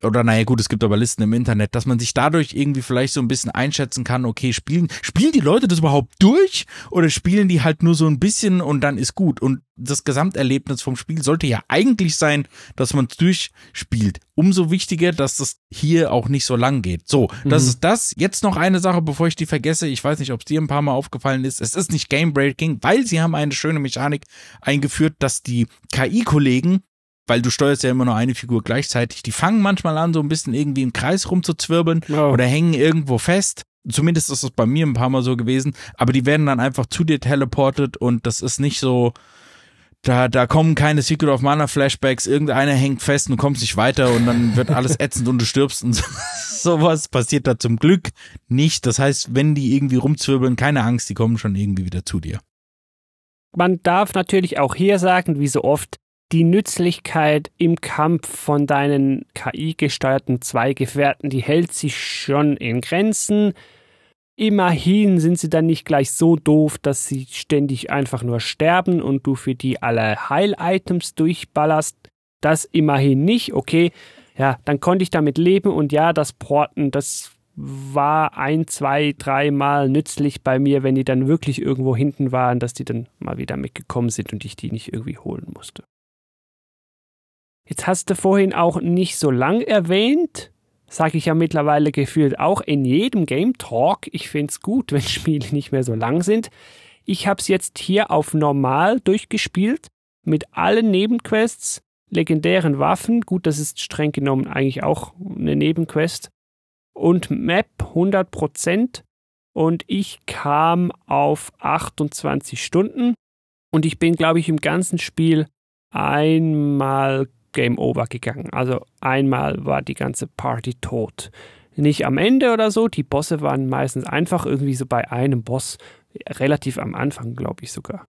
oder naja gut, es gibt aber Listen im Internet, dass man sich dadurch irgendwie vielleicht so ein bisschen einschätzen kann, okay, spielen, spielen die Leute das überhaupt durch oder spielen die halt nur so ein bisschen und dann ist gut. Und das Gesamterlebnis vom Spiel sollte ja eigentlich sein, dass man es durchspielt. Umso wichtiger, dass das hier auch nicht so lang geht. So, das mhm. ist das. Jetzt noch eine Sache, bevor ich die vergesse. Ich weiß nicht, ob es dir ein paar Mal aufgefallen ist. Es ist nicht Game Breaking, weil sie haben eine schöne Mechanik eingeführt, dass die KI-Kollegen weil du steuerst ja immer nur eine Figur gleichzeitig. Die fangen manchmal an, so ein bisschen irgendwie im Kreis rumzuzwirbeln oh. oder hängen irgendwo fest. Zumindest ist das bei mir ein paar Mal so gewesen. Aber die werden dann einfach zu dir teleportet und das ist nicht so, da, da kommen keine Secret of Mana Flashbacks, irgendeiner hängt fest und du kommst nicht weiter und dann wird alles ätzend und du stirbst und so, sowas passiert da zum Glück nicht. Das heißt, wenn die irgendwie rumzwirbeln, keine Angst, die kommen schon irgendwie wieder zu dir. Man darf natürlich auch hier sagen, wie so oft, die Nützlichkeit im Kampf von deinen KI-gesteuerten Zweigefährten, die hält sich schon in Grenzen. Immerhin sind sie dann nicht gleich so doof, dass sie ständig einfach nur sterben und du für die alle Heil-Items durchballerst. Das immerhin nicht, okay. Ja, dann konnte ich damit leben und ja, das Porten, das war ein, zwei, dreimal nützlich bei mir, wenn die dann wirklich irgendwo hinten waren, dass die dann mal wieder mitgekommen sind und ich die nicht irgendwie holen musste. Jetzt hast du vorhin auch nicht so lang erwähnt, sage ich ja mittlerweile gefühlt auch in jedem Game Talk. Ich finde es gut, wenn Spiele nicht mehr so lang sind. Ich habe es jetzt hier auf normal durchgespielt mit allen Nebenquests, legendären Waffen. Gut, das ist streng genommen eigentlich auch eine Nebenquest. Und Map 100%. Und ich kam auf 28 Stunden. Und ich bin, glaube ich, im ganzen Spiel einmal Game Over gegangen. Also einmal war die ganze Party tot. Nicht am Ende oder so, die Bosse waren meistens einfach irgendwie so bei einem Boss, relativ am Anfang, glaube ich sogar.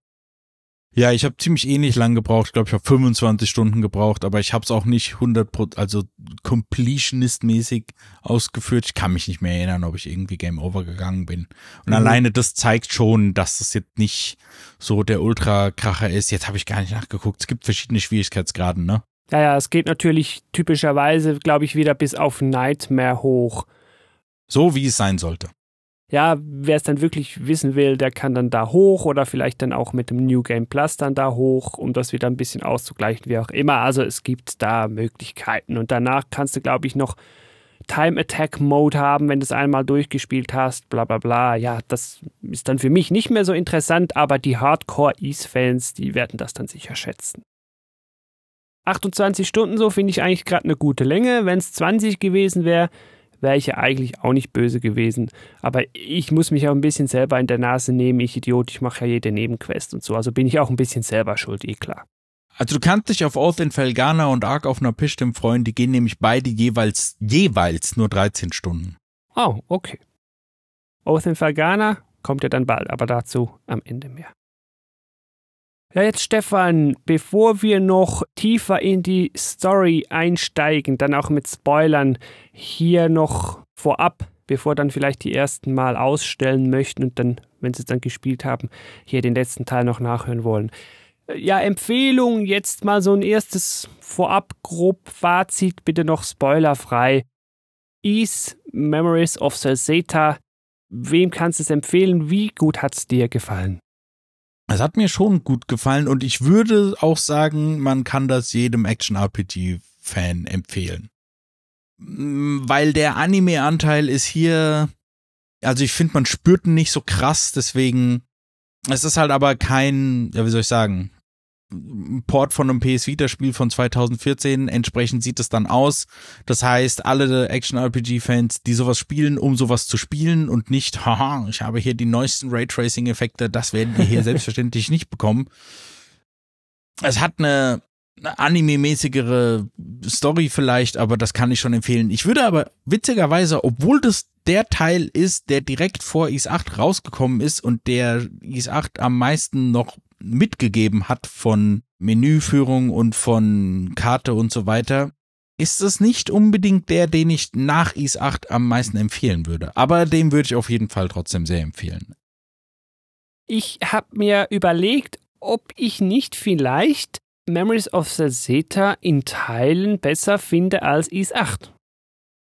Ja, ich habe ziemlich ähnlich lang gebraucht. Ich glaube, ich habe 25 Stunden gebraucht, aber ich habe es auch nicht 100 also completionist-mäßig ausgeführt. Ich kann mich nicht mehr erinnern, ob ich irgendwie Game Over gegangen bin. Und mhm. alleine das zeigt schon, dass das jetzt nicht so der Ultra-Kracher ist. Jetzt habe ich gar nicht nachgeguckt. Es gibt verschiedene Schwierigkeitsgraden, ne? Ja, ja, es geht natürlich typischerweise, glaube ich, wieder bis auf Nightmare hoch. So wie es sein sollte. Ja, wer es dann wirklich wissen will, der kann dann da hoch oder vielleicht dann auch mit dem New Game Plus dann da hoch, um das wieder ein bisschen auszugleichen, wie auch immer. Also es gibt da Möglichkeiten. Und danach kannst du, glaube ich, noch Time Attack Mode haben, wenn du es einmal durchgespielt hast, bla bla bla. Ja, das ist dann für mich nicht mehr so interessant, aber die Hardcore-Ease-Fans, die werden das dann sicher schätzen. 28 Stunden so finde ich eigentlich gerade eine gute Länge. Wenn es 20 gewesen wäre, wäre ich ja eigentlich auch nicht böse gewesen. Aber ich muss mich auch ein bisschen selber in der Nase nehmen. Ich Idiot, ich mache ja jede Nebenquest und so. Also bin ich auch ein bisschen selber schuld, eh klar. Also du kannst dich auf Oath in Felgana und Ark auf einer Pistim freuen. Die gehen nämlich beide jeweils, jeweils nur 13 Stunden. Oh, okay. Oath in Felgana kommt ja dann bald, aber dazu am Ende mehr. Ja, jetzt Stefan, bevor wir noch tiefer in die Story einsteigen, dann auch mit Spoilern, hier noch vorab, bevor dann vielleicht die ersten mal ausstellen möchten und dann, wenn sie es dann gespielt haben, hier den letzten Teil noch nachhören wollen. Ja, Empfehlung, jetzt mal so ein erstes vorab grob Fazit, bitte noch spoilerfrei. Ease Memories of Salseta, wem kannst du es empfehlen? Wie gut hat es dir gefallen? Es hat mir schon gut gefallen und ich würde auch sagen, man kann das jedem Action-RPG-Fan empfehlen. Weil der Anime-Anteil ist hier, also ich finde, man spürt ihn nicht so krass, deswegen, es ist halt aber kein, ja, wie soll ich sagen, Port von einem PS Vita Spiel von 2014. Entsprechend sieht es dann aus. Das heißt, alle Action RPG Fans, die sowas spielen, um sowas zu spielen und nicht, haha, ich habe hier die neuesten Raytracing Effekte, das werden wir hier selbstverständlich nicht bekommen. Es hat eine, eine anime-mäßigere Story vielleicht, aber das kann ich schon empfehlen. Ich würde aber witzigerweise, obwohl das der Teil ist, der direkt vor Is 8 rausgekommen ist und der Is 8 am meisten noch mitgegeben hat von Menüführung und von Karte und so weiter, ist es nicht unbedingt der, den ich nach Is 8 am meisten empfehlen würde. Aber den würde ich auf jeden Fall trotzdem sehr empfehlen. Ich habe mir überlegt, ob ich nicht vielleicht Memories of the Zeta in Teilen besser finde als Is 8.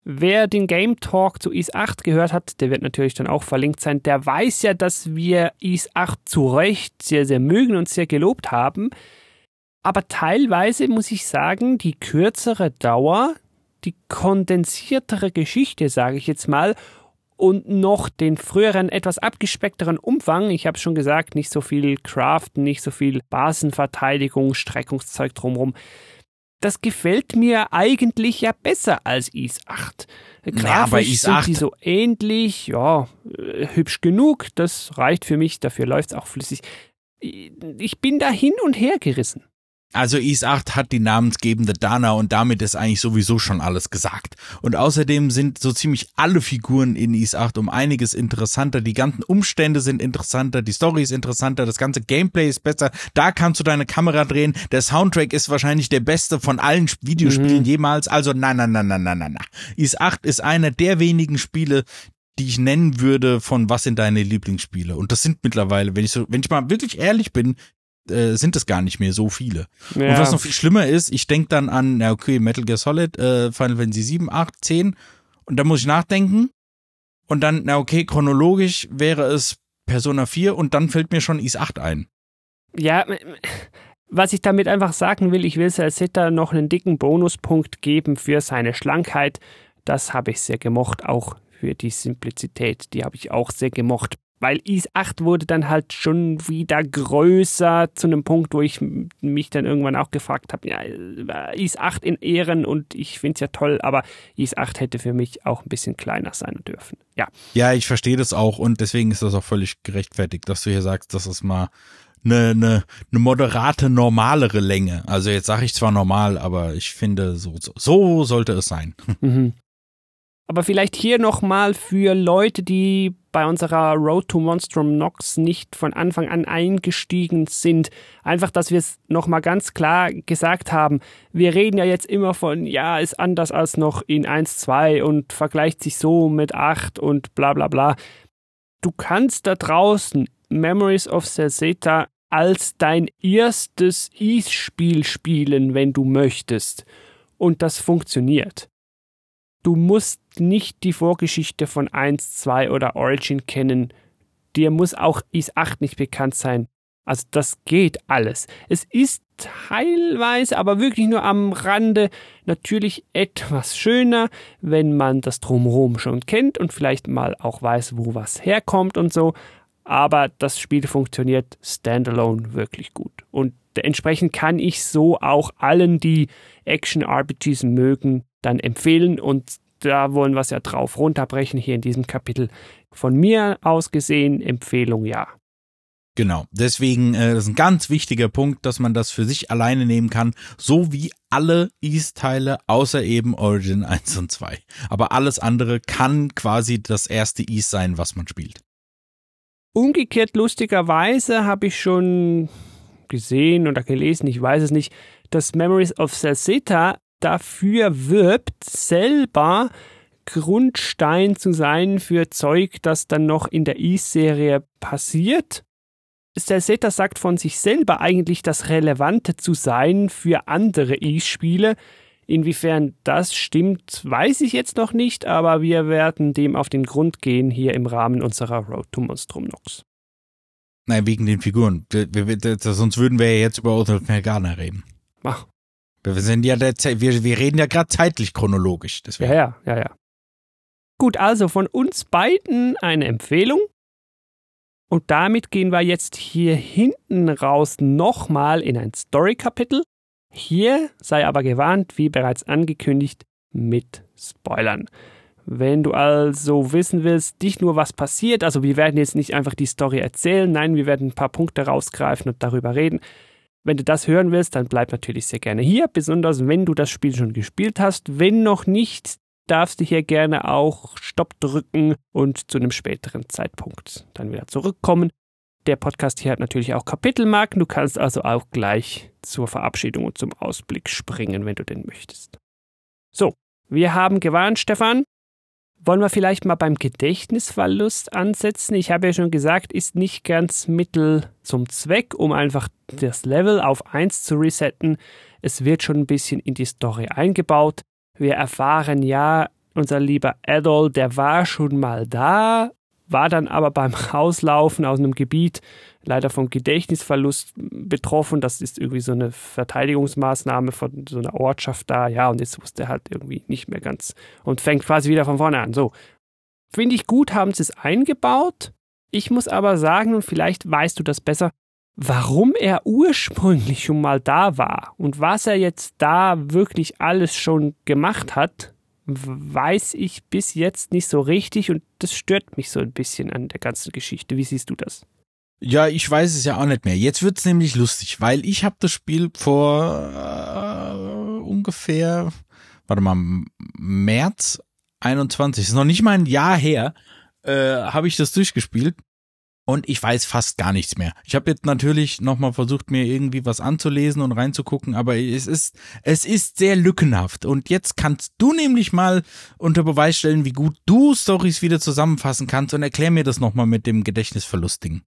Wer den Game Talk zu Is 8 gehört hat, der wird natürlich dann auch verlinkt sein, der weiß ja, dass wir Is 8 zu Recht sehr, sehr mögen und sehr gelobt haben. Aber teilweise muss ich sagen, die kürzere Dauer, die kondensiertere Geschichte, sage ich jetzt mal, und noch den früheren, etwas abgespeckteren Umfang. Ich habe schon gesagt, nicht so viel Craft, nicht so viel Basenverteidigung, Streckungszeug drumherum das gefällt mir eigentlich ja besser als Is 8. Grafisch aber Is sind 8 die so ähnlich, ja, äh, hübsch genug, das reicht für mich, dafür läuft es auch flüssig. Ich bin da hin und her gerissen. Also Is 8 hat die namensgebende Dana und damit ist eigentlich sowieso schon alles gesagt. Und außerdem sind so ziemlich alle Figuren in Is 8 um einiges interessanter. Die ganzen Umstände sind interessanter, die Story ist interessanter, das ganze Gameplay ist besser. Da kannst du deine Kamera drehen. Der Soundtrack ist wahrscheinlich der beste von allen Videospielen mhm. jemals. Also nein, nein, nein, nein, nein, nein. Is 8 ist einer der wenigen Spiele, die ich nennen würde von was sind deine Lieblingsspiele. Und das sind mittlerweile, wenn ich so, wenn ich mal wirklich ehrlich bin, äh, sind es gar nicht mehr so viele. Ja. Und was noch viel schlimmer ist, ich denke dann an, ja okay, Metal Gear Solid, äh, Final Fantasy 7, 8, 10 und da muss ich nachdenken und dann, na okay, chronologisch wäre es Persona 4 und dann fällt mir schon Is 8 ein. Ja, was ich damit einfach sagen will, ich will Salsetta noch einen dicken Bonuspunkt geben für seine Schlankheit. Das habe ich sehr gemocht, auch für die Simplizität, die habe ich auch sehr gemocht weil Is 8 wurde dann halt schon wieder größer zu einem Punkt, wo ich mich dann irgendwann auch gefragt habe, ja, Is 8 in Ehren und ich finde es ja toll, aber Is 8 hätte für mich auch ein bisschen kleiner sein dürfen. Ja. Ja, ich verstehe das auch und deswegen ist das auch völlig gerechtfertigt, dass du hier sagst, dass es mal eine, eine, eine moderate, normalere Länge. Also jetzt sage ich zwar normal, aber ich finde, so, so, so sollte es sein. Mhm. Aber vielleicht hier nochmal für Leute, die bei unserer Road to Monstrum Nox nicht von Anfang an eingestiegen sind. Einfach, dass wir es nochmal ganz klar gesagt haben. Wir reden ja jetzt immer von, ja, ist anders als noch in 1.2 und vergleicht sich so mit 8 und bla bla bla. Du kannst da draußen Memories of Celzeta als dein erstes Ease-Spiel spielen, wenn du möchtest. Und das funktioniert du musst nicht die Vorgeschichte von 1, 2 oder Origin kennen. Dir muss auch Is 8 nicht bekannt sein. Also das geht alles. Es ist teilweise, aber wirklich nur am Rande natürlich etwas schöner, wenn man das drumherum schon kennt und vielleicht mal auch weiß, wo was herkommt und so. Aber das Spiel funktioniert standalone wirklich gut. Und entsprechend kann ich so auch allen, die Action-RPGs mögen, dann empfehlen und da wollen wir es ja drauf runterbrechen hier in diesem Kapitel. Von mir aus gesehen, Empfehlung ja. Genau, deswegen äh, das ist ein ganz wichtiger Punkt, dass man das für sich alleine nehmen kann, so wie alle East-Teile, außer eben Origin 1 und 2. Aber alles andere kann quasi das erste East sein, was man spielt. Umgekehrt lustigerweise habe ich schon gesehen oder gelesen, ich weiß es nicht, dass Memories of Celceta dafür wirbt, selber Grundstein zu sein für Zeug, das dann noch in der Ease-Serie passiert. Celzeta sagt von sich selber eigentlich das Relevante zu sein für andere Ease-Spiele. Inwiefern das stimmt, weiß ich jetzt noch nicht, aber wir werden dem auf den Grund gehen hier im Rahmen unserer Road to Monstrum Nox. Nein, wegen den Figuren. Sonst würden wir ja jetzt über Otto Melgana reden. Ach. Wir sind ja der, wir, wir reden ja gerade zeitlich chronologisch. Deswegen. Ja, ja, ja, ja. Gut, also von uns beiden eine Empfehlung. Und damit gehen wir jetzt hier hinten raus nochmal in ein Story-Kapitel. Hier sei aber gewarnt, wie bereits angekündigt, mit Spoilern. Wenn du also wissen willst, nicht nur was passiert, also wir werden jetzt nicht einfach die Story erzählen, nein, wir werden ein paar Punkte rausgreifen und darüber reden. Wenn du das hören willst, dann bleib natürlich sehr gerne hier, besonders wenn du das Spiel schon gespielt hast. Wenn noch nicht, darfst du hier gerne auch Stopp drücken und zu einem späteren Zeitpunkt dann wieder zurückkommen. Der Podcast hier hat natürlich auch Kapitelmarken, du kannst also auch gleich zur Verabschiedung und zum Ausblick springen, wenn du denn möchtest. So, wir haben gewarnt, Stefan. Wollen wir vielleicht mal beim Gedächtnisverlust ansetzen? Ich habe ja schon gesagt, ist nicht ganz Mittel zum Zweck, um einfach das Level auf 1 zu resetten. Es wird schon ein bisschen in die Story eingebaut. Wir erfahren ja, unser lieber Adol, der war schon mal da, war dann aber beim Rauslaufen aus einem Gebiet leider vom Gedächtnisverlust betroffen. Das ist irgendwie so eine Verteidigungsmaßnahme von so einer Ortschaft da. Ja, und jetzt wusste er halt irgendwie nicht mehr ganz und fängt quasi wieder von vorne an. So. Finde ich gut, haben sie es eingebaut. Ich muss aber sagen, und vielleicht weißt du das besser, warum er ursprünglich schon mal da war und was er jetzt da wirklich alles schon gemacht hat, weiß ich bis jetzt nicht so richtig und das stört mich so ein bisschen an der ganzen Geschichte. Wie siehst du das? Ja, ich weiß es ja auch nicht mehr. Jetzt wird's nämlich lustig, weil ich habe das Spiel vor äh, ungefähr, warte mal, März 21, ist noch nicht mal ein Jahr her, äh, habe ich das durchgespielt und ich weiß fast gar nichts mehr. Ich habe jetzt natürlich nochmal versucht, mir irgendwie was anzulesen und reinzugucken, aber es ist, es ist sehr lückenhaft. Und jetzt kannst du nämlich mal unter Beweis stellen, wie gut du Stories wieder zusammenfassen kannst und erklär mir das nochmal mit dem Gedächtnisverlustding.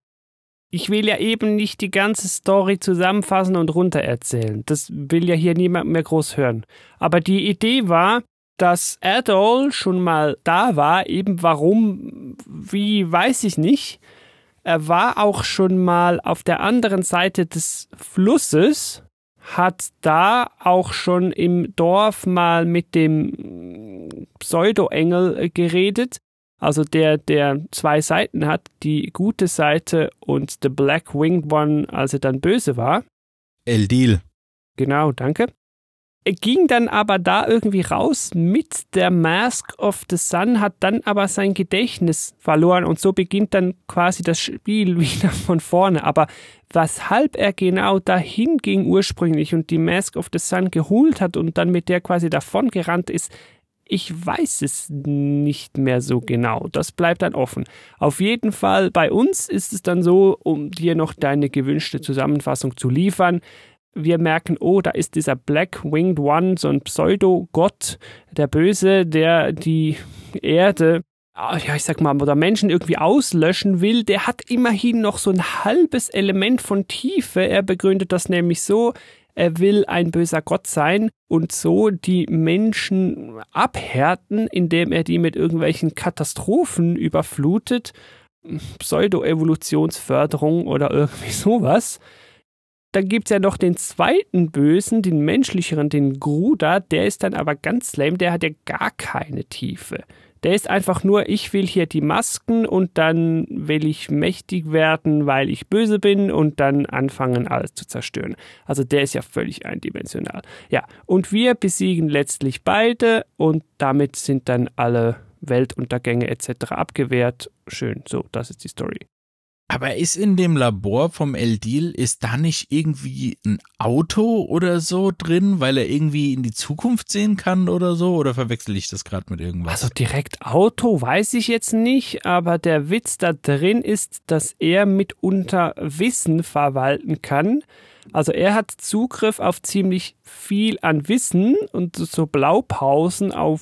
Ich will ja eben nicht die ganze Story zusammenfassen und runtererzählen. Das will ja hier niemand mehr groß hören. Aber die Idee war, dass Adol schon mal da war, eben warum, wie weiß ich nicht er war auch schon mal auf der anderen Seite des Flusses, hat da auch schon im Dorf mal mit dem Pseudo-Engel geredet, also der, der zwei Seiten hat, die gute Seite und The Black Winged One, als er dann böse war. El Deal. Genau, danke. Er ging dann aber da irgendwie raus mit der Mask of the Sun, hat dann aber sein Gedächtnis verloren und so beginnt dann quasi das Spiel wieder von vorne. Aber weshalb er genau dahin ging ursprünglich und die Mask of the Sun geholt hat und dann mit der quasi davon gerannt ist, ich weiß es nicht mehr so genau. Das bleibt dann offen. Auf jeden Fall bei uns ist es dann so, um dir noch deine gewünschte Zusammenfassung zu liefern wir merken, oh, da ist dieser Black Winged One, so ein Pseudo-Gott, der Böse, der die Erde, ah, ja, ich sag mal, oder Menschen irgendwie auslöschen will, der hat immerhin noch so ein halbes Element von Tiefe. Er begründet das nämlich so, er will ein böser Gott sein und so die Menschen abhärten, indem er die mit irgendwelchen Katastrophen überflutet. Pseudo-Evolutionsförderung oder irgendwie sowas. Dann gibt es ja noch den zweiten Bösen, den menschlicheren, den Gruder, der ist dann aber ganz lame, der hat ja gar keine Tiefe. Der ist einfach nur, ich will hier die Masken und dann will ich mächtig werden, weil ich böse bin und dann anfangen, alles zu zerstören. Also der ist ja völlig eindimensional. Ja, und wir besiegen letztlich beide und damit sind dann alle Weltuntergänge etc. abgewehrt. Schön, so, das ist die Story. Aber ist in dem Labor vom El Deal, ist da nicht irgendwie ein Auto oder so drin, weil er irgendwie in die Zukunft sehen kann oder so? Oder verwechsel ich das gerade mit irgendwas? Also direkt Auto weiß ich jetzt nicht, aber der Witz da drin ist, dass er mitunter Wissen verwalten kann. Also er hat Zugriff auf ziemlich viel an Wissen und so Blaupausen auf,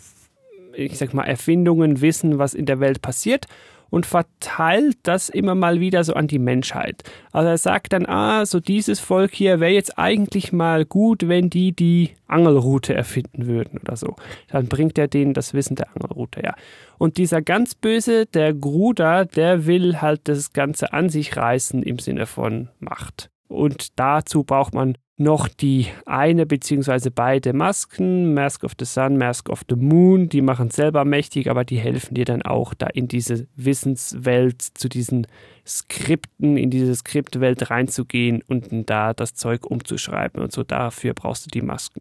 ich sag mal, Erfindungen, Wissen, was in der Welt passiert und verteilt das immer mal wieder so an die Menschheit. Also er sagt dann, ah, so dieses Volk hier wäre jetzt eigentlich mal gut, wenn die die Angelroute erfinden würden oder so. Dann bringt er denen das Wissen der Angelroute, ja. Und dieser ganz böse, der Gruder, der will halt das Ganze an sich reißen im Sinne von Macht. Und dazu braucht man noch die eine beziehungsweise beide Masken, Mask of the Sun, Mask of the Moon, die machen selber mächtig, aber die helfen dir dann auch da in diese Wissenswelt, zu diesen Skripten, in diese Skriptwelt reinzugehen und da das Zeug umzuschreiben und so dafür brauchst du die Masken.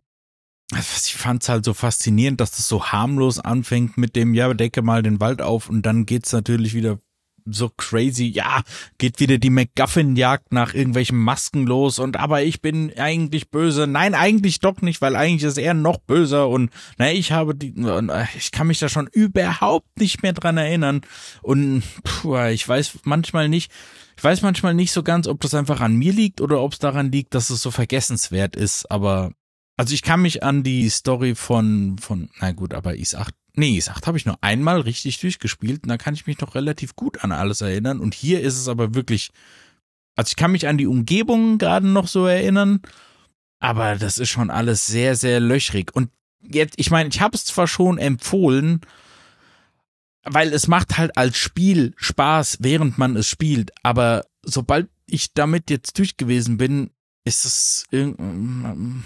Ich fand es halt so faszinierend, dass das so harmlos anfängt mit dem, ja, decke mal den Wald auf und dann geht's natürlich wieder so crazy, ja, geht wieder die MacGuffin-Jagd nach irgendwelchen Masken los und aber ich bin eigentlich böse. Nein, eigentlich doch nicht, weil eigentlich ist er noch böser und na, ich habe die, ich kann mich da schon überhaupt nicht mehr dran erinnern und puh, ich weiß manchmal nicht, ich weiß manchmal nicht so ganz, ob das einfach an mir liegt oder ob es daran liegt, dass es so vergessenswert ist, aber also ich kann mich an die Story von, von, na gut, aber Is 8 Nee, sagt habe ich nur einmal richtig durchgespielt und da kann ich mich noch relativ gut an alles erinnern. Und hier ist es aber wirklich, also ich kann mich an die Umgebung gerade noch so erinnern, aber das ist schon alles sehr, sehr löchrig. Und jetzt, ich meine, ich habe es zwar schon empfohlen, weil es macht halt als Spiel Spaß, während man es spielt, aber sobald ich damit jetzt durch gewesen bin, ist es irgendwie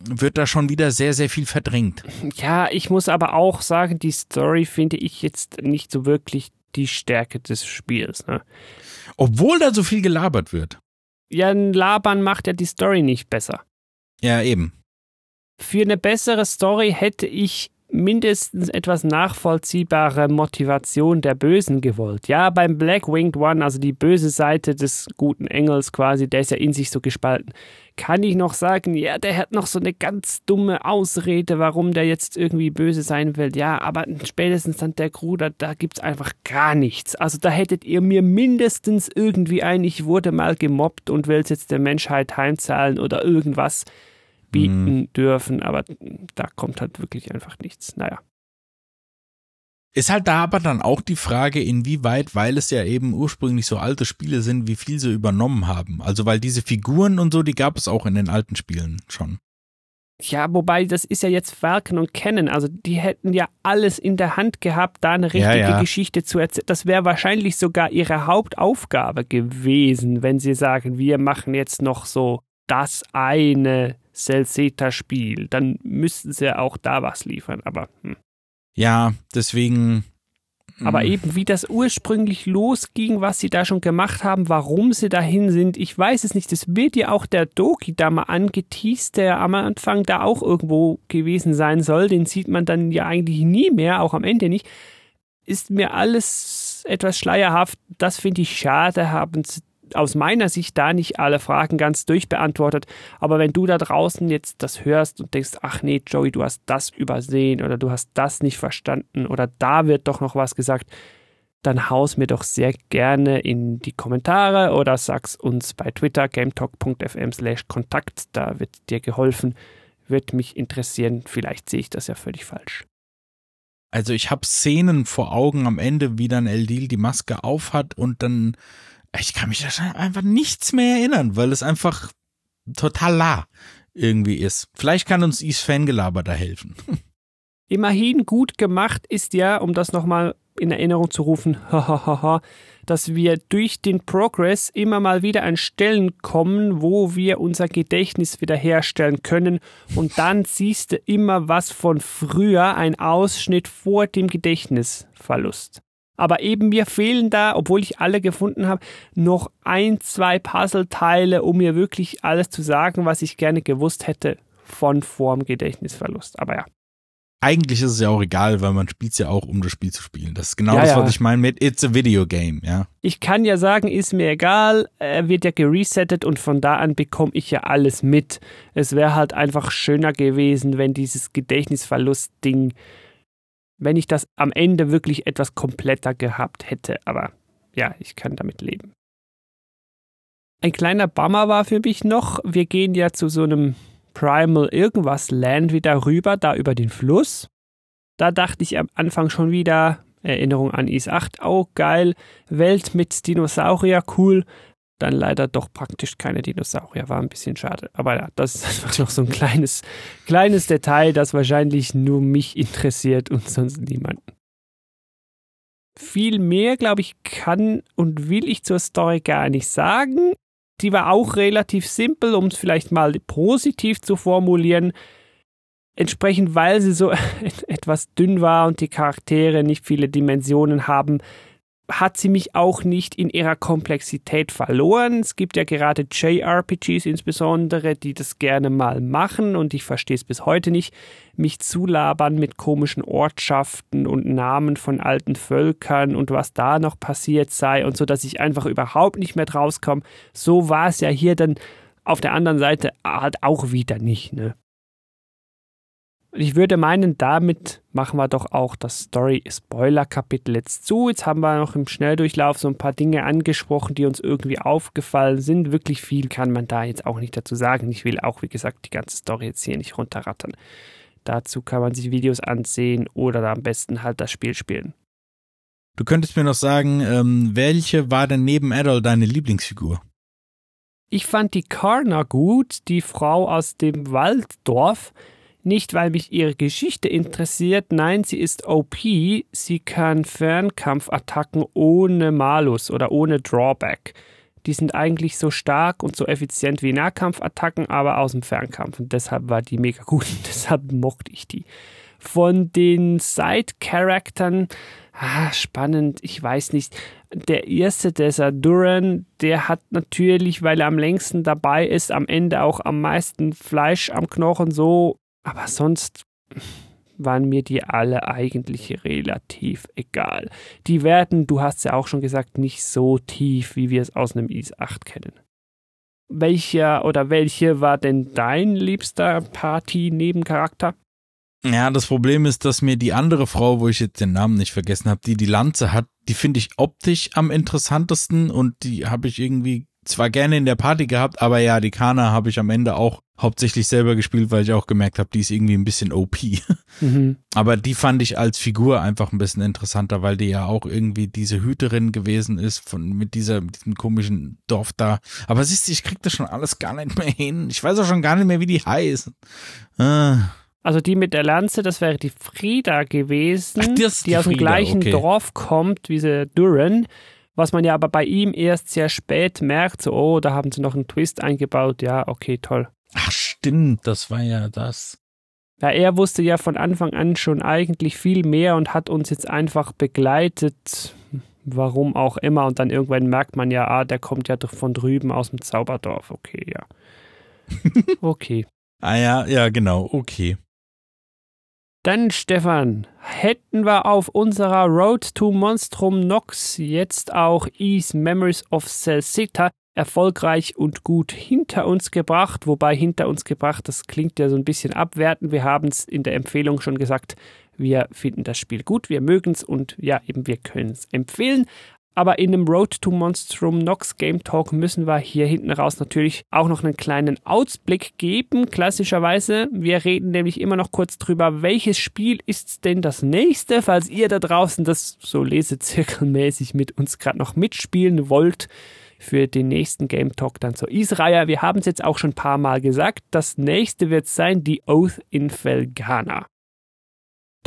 wird da schon wieder sehr, sehr viel verdrängt. Ja, ich muss aber auch sagen, die Story finde ich jetzt nicht so wirklich die Stärke des Spiels. Ne? Obwohl da so viel gelabert wird. Ja, ein Labern macht ja die Story nicht besser. Ja, eben. Für eine bessere Story hätte ich mindestens etwas nachvollziehbare Motivation der Bösen gewollt. Ja, beim Black Winged One, also die böse Seite des guten Engels quasi, der ist ja in sich so gespalten, kann ich noch sagen, ja, der hat noch so eine ganz dumme Ausrede, warum der jetzt irgendwie böse sein will. Ja, aber spätestens dann der Gruder, da gibt's einfach gar nichts. Also da hättet ihr mir mindestens irgendwie ein, ich wurde mal gemobbt und will jetzt der Menschheit heimzahlen oder irgendwas bieten mhm. dürfen, aber da kommt halt wirklich einfach nichts. Naja. Ist halt da aber dann auch die Frage, inwieweit, weil es ja eben ursprünglich so alte Spiele sind, wie viel sie übernommen haben. Also weil diese Figuren und so, die gab es auch in den alten Spielen schon. Ja, wobei das ist ja jetzt Falken und Kennen. Also die hätten ja alles in der Hand gehabt, da eine richtige ja, ja. Geschichte zu erzählen. Das wäre wahrscheinlich sogar ihre Hauptaufgabe gewesen, wenn sie sagen, wir machen jetzt noch so das eine Celseta-Spiel, dann müssten sie ja auch da was liefern, aber. Hm. Ja, deswegen. Aber hm. eben, wie das ursprünglich losging, was sie da schon gemacht haben, warum sie dahin sind, ich weiß es nicht. Das wird ja auch der Doki da mal angeteased, der am Anfang da auch irgendwo gewesen sein soll. Den sieht man dann ja eigentlich nie mehr, auch am Ende nicht. Ist mir alles etwas schleierhaft. Das finde ich schade, haben sie aus meiner Sicht da nicht alle Fragen ganz durchbeantwortet. Aber wenn du da draußen jetzt das hörst und denkst, ach nee, Joey, du hast das übersehen oder du hast das nicht verstanden oder da wird doch noch was gesagt, dann haus mir doch sehr gerne in die Kommentare oder sag's uns bei Twitter gametalk.fm slash Kontakt. Da wird dir geholfen. Wird mich interessieren. Vielleicht sehe ich das ja völlig falsch. Also ich habe Szenen vor Augen am Ende, wie dann Eldil die Maske aufhat und dann ich kann mich da einfach nichts mehr erinnern, weil es einfach total la irgendwie ist. Vielleicht kann uns Is Fangelaber da helfen. Immerhin gut gemacht ist ja, um das nochmal in Erinnerung zu rufen, dass wir durch den Progress immer mal wieder an Stellen kommen, wo wir unser Gedächtnis wiederherstellen können und dann siehst du immer was von früher, ein Ausschnitt vor dem Gedächtnisverlust. Aber eben mir fehlen da, obwohl ich alle gefunden habe, noch ein, zwei Puzzleteile, um mir wirklich alles zu sagen, was ich gerne gewusst hätte von vorm Gedächtnisverlust. Aber ja. Eigentlich ist es ja auch egal, weil man spielt es ja auch, um das Spiel zu spielen. Das ist genau ja, das, was ja. ich meine mit It's a Video Game, ja. Ich kann ja sagen, ist mir egal, er wird ja geresettet und von da an bekomme ich ja alles mit. Es wäre halt einfach schöner gewesen, wenn dieses Gedächtnisverlust-Ding wenn ich das am Ende wirklich etwas kompletter gehabt hätte. Aber ja, ich kann damit leben. Ein kleiner Bummer war für mich noch, wir gehen ja zu so einem Primal irgendwas Land wieder rüber, da über den Fluss. Da dachte ich am Anfang schon wieder, Erinnerung an Is 8 auch geil. Welt mit Dinosaurier cool. Dann leider doch praktisch keine Dinosaurier, war ein bisschen schade. Aber ja, das ist noch so ein kleines, kleines Detail, das wahrscheinlich nur mich interessiert und sonst niemanden. Viel mehr, glaube ich, kann und will ich zur Story gar nicht sagen. Die war auch relativ simpel, um es vielleicht mal positiv zu formulieren entsprechend, weil sie so etwas dünn war und die Charaktere nicht viele Dimensionen haben, hat sie mich auch nicht in ihrer Komplexität verloren. Es gibt ja gerade JRPGs insbesondere, die das gerne mal machen und ich verstehe es bis heute nicht, mich zulabern mit komischen Ortschaften und Namen von alten Völkern und was da noch passiert sei und so, dass ich einfach überhaupt nicht mehr rauskomme. So war es ja hier dann auf der anderen Seite halt auch wieder nicht, ne? Ich würde meinen, damit machen wir doch auch das Story-Spoiler-Kapitel jetzt zu. Jetzt haben wir noch im Schnelldurchlauf so ein paar Dinge angesprochen, die uns irgendwie aufgefallen sind. Wirklich viel kann man da jetzt auch nicht dazu sagen. Ich will auch, wie gesagt, die ganze Story jetzt hier nicht runterrattern. Dazu kann man sich Videos ansehen oder am besten halt das Spiel spielen. Du könntest mir noch sagen, ähm, welche war denn neben Adol deine Lieblingsfigur? Ich fand die Karna gut, die Frau aus dem Walddorf. Nicht, weil mich ihre Geschichte interessiert, nein, sie ist OP, sie kann Fernkampfattacken ohne Malus oder ohne Drawback. Die sind eigentlich so stark und so effizient wie Nahkampfattacken, aber aus dem Fernkampf. Und deshalb war die mega gut und deshalb mochte ich die. Von den Side-Charaktern, ah, spannend, ich weiß nicht. Der erste, der Duran, der hat natürlich, weil er am längsten dabei ist, am Ende auch am meisten Fleisch am Knochen, so aber sonst waren mir die alle eigentlich relativ egal. Die werden, du hast ja auch schon gesagt, nicht so tief, wie wir es aus einem IS 8 kennen. Welcher oder welche war denn dein liebster Party-Nebencharakter? Ja, das Problem ist, dass mir die andere Frau, wo ich jetzt den Namen nicht vergessen habe, die die Lanze hat, die finde ich optisch am interessantesten und die habe ich irgendwie zwar gerne in der Party gehabt, aber ja, die Kana habe ich am Ende auch hauptsächlich selber gespielt, weil ich auch gemerkt habe, die ist irgendwie ein bisschen OP. Mhm. Aber die fand ich als Figur einfach ein bisschen interessanter, weil die ja auch irgendwie diese Hüterin gewesen ist von mit dieser mit diesem komischen Dorf da. Aber siehst du, ich krieg das schon alles gar nicht mehr hin. Ich weiß auch schon gar nicht mehr, wie die heißt. Ah. Also die mit der Lanze, das wäre die Frieda gewesen, Ach, die, die aus dem gleichen okay. Dorf kommt wie sie Duran was man ja aber bei ihm erst sehr spät merkt, so, oh, da haben sie noch einen Twist eingebaut, ja, okay, toll. Ach, stimmt, das war ja das. Ja, er wusste ja von Anfang an schon eigentlich viel mehr und hat uns jetzt einfach begleitet, warum auch immer. Und dann irgendwann merkt man ja, ah, der kommt ja doch von drüben aus dem Zauberdorf. Okay, ja. Okay. ah ja, ja, genau, okay. Dann, Stefan, hätten wir auf unserer Road to Monstrum Nox jetzt auch Ease Memories of Celceta erfolgreich und gut hinter uns gebracht. Wobei hinter uns gebracht, das klingt ja so ein bisschen abwertend. Wir haben es in der Empfehlung schon gesagt, wir finden das Spiel gut, wir mögen es und ja, eben wir können es empfehlen. Aber in dem Road to Monstrum Nox Game Talk müssen wir hier hinten raus natürlich auch noch einen kleinen Ausblick geben. Klassischerweise, wir reden nämlich immer noch kurz drüber, welches Spiel ist denn das nächste, falls ihr da draußen das so lesezirkelmäßig mit uns gerade noch mitspielen wollt für den nächsten Game Talk dann zur Israel. Wir haben es jetzt auch schon ein paar Mal gesagt. Das nächste wird sein die Oath in Felgana.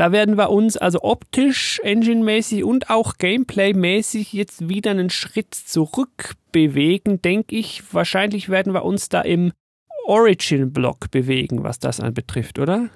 Da werden wir uns also optisch, engine-mäßig und auch gameplay-mäßig jetzt wieder einen Schritt zurück bewegen, denke ich. Wahrscheinlich werden wir uns da im Origin-Block bewegen, was das anbetrifft, oder?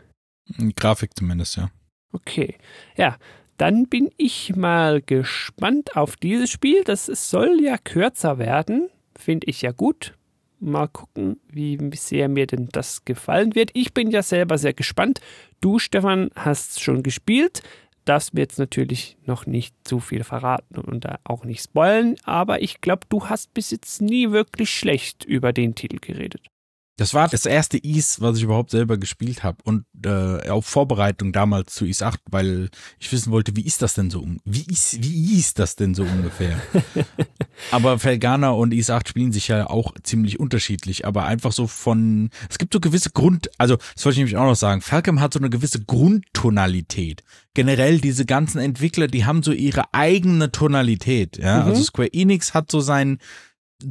Die Grafik zumindest, ja. Okay. Ja, dann bin ich mal gespannt auf dieses Spiel. Das soll ja kürzer werden. Finde ich ja gut. Mal gucken, wie sehr mir denn das gefallen wird. Ich bin ja selber sehr gespannt. Du, Stefan, hast schon gespielt. Das wird jetzt natürlich noch nicht zu viel verraten und auch nicht spoilen, aber ich glaube, du hast bis jetzt nie wirklich schlecht über den Titel geredet. Das war das erste Ease, was ich überhaupt selber gespielt habe und äh, auf Vorbereitung damals zu Ease 8, weil ich wissen wollte, wie ist das denn so wie ist wie ist das denn so ungefähr? aber Felgana und Ease 8 spielen sich ja auch ziemlich unterschiedlich, aber einfach so von es gibt so gewisse Grund, also das wollte ich nämlich auch noch sagen. Falcom hat so eine gewisse Grundtonalität. Generell diese ganzen Entwickler, die haben so ihre eigene Tonalität, ja? Mhm. Also Square Enix hat so sein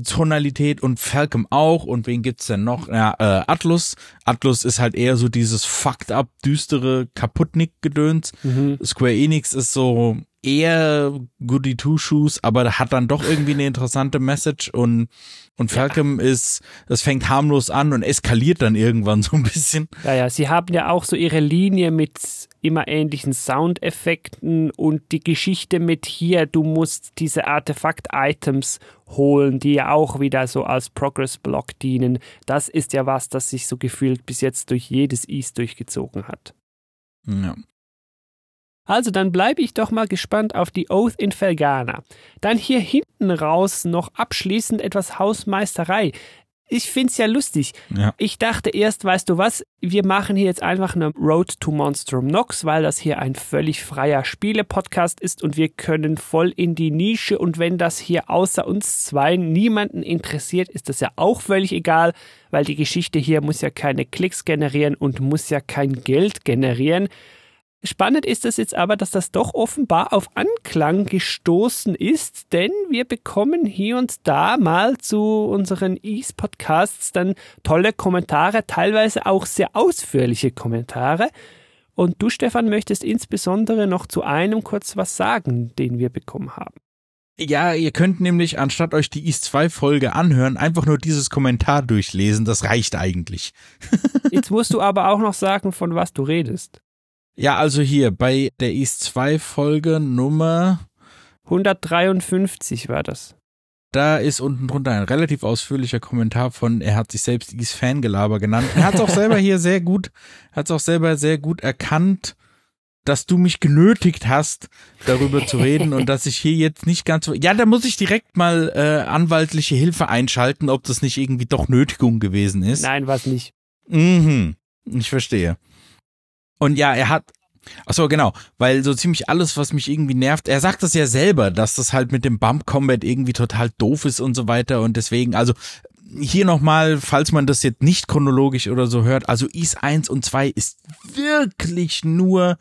Tonalität und Falcom auch. Und wen gibt's denn noch? Ja, äh, Atlus. Atlus ist halt eher so dieses fucked up, düstere Kaputtnick-Gedöns. Mhm. Square Enix ist so eher Goody Two Shoes, aber hat dann doch irgendwie eine interessante Message und und Falcom ja. ist, das fängt harmlos an und eskaliert dann irgendwann so ein bisschen. Ja, ja, sie haben ja auch so ihre Linie mit immer ähnlichen Soundeffekten und die Geschichte mit hier, du musst diese Artefakt-Items holen, die ja auch wieder so als Progress-Block dienen. Das ist ja was, das sich so gefühlt bis jetzt durch jedes East durchgezogen hat. Ja. Also dann bleibe ich doch mal gespannt auf die Oath in Felgana. Dann hier hinten raus noch abschließend etwas Hausmeisterei. Ich find's ja lustig. Ja. Ich dachte erst, weißt du was, wir machen hier jetzt einfach eine Road to Monstrum Nox, weil das hier ein völlig freier Spiele-Podcast ist und wir können voll in die Nische und wenn das hier außer uns zwei niemanden interessiert, ist das ja auch völlig egal, weil die Geschichte hier muss ja keine Klicks generieren und muss ja kein Geld generieren. Spannend ist es jetzt aber, dass das doch offenbar auf Anklang gestoßen ist, denn wir bekommen hier und da mal zu unseren Ease-Podcasts dann tolle Kommentare, teilweise auch sehr ausführliche Kommentare. Und du, Stefan, möchtest insbesondere noch zu einem kurz was sagen, den wir bekommen haben. Ja, ihr könnt nämlich, anstatt euch die East 2 Folge anhören, einfach nur dieses Kommentar durchlesen. Das reicht eigentlich. Jetzt musst du aber auch noch sagen, von was du redest. Ja, also hier bei der East 2 Folge Nummer 153 war das. Da ist unten drunter ein relativ ausführlicher Kommentar von, er hat sich selbst East Fangelaber genannt. Er hat es auch selber hier sehr gut, hat es auch selber sehr gut erkannt, dass du mich genötigt hast, darüber zu reden und dass ich hier jetzt nicht ganz so. Ja, da muss ich direkt mal äh, anwaltliche Hilfe einschalten, ob das nicht irgendwie doch Nötigung gewesen ist. Nein, was nicht. Mhm. Ich verstehe. Und ja, er hat, ach so genau, weil so ziemlich alles, was mich irgendwie nervt, er sagt das ja selber, dass das halt mit dem Bump Combat irgendwie total doof ist und so weiter und deswegen, also hier nochmal, falls man das jetzt nicht chronologisch oder so hört, also Is 1 und 2 ist wirklich nur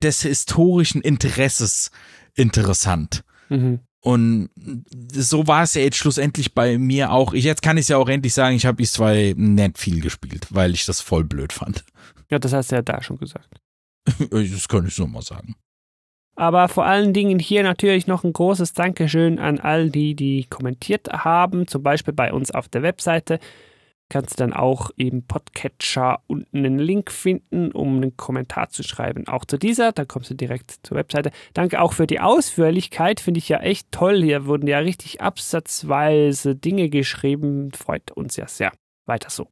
des historischen Interesses interessant. Mhm. Und so war es ja jetzt schlussendlich bei mir auch. Ich, jetzt kann ich es ja auch endlich sagen, ich habe Is 2 nicht viel gespielt, weil ich das voll blöd fand. Ja, das hast du ja da schon gesagt. das kann ich so mal sagen. Aber vor allen Dingen hier natürlich noch ein großes Dankeschön an all die, die kommentiert haben, zum Beispiel bei uns auf der Webseite. Kannst du dann auch im Podcatcher unten einen Link finden, um einen Kommentar zu schreiben. Auch zu dieser, da kommst du direkt zur Webseite. Danke auch für die Ausführlichkeit, finde ich ja echt toll. Hier wurden ja richtig absatzweise Dinge geschrieben. Freut uns ja sehr. Weiter so.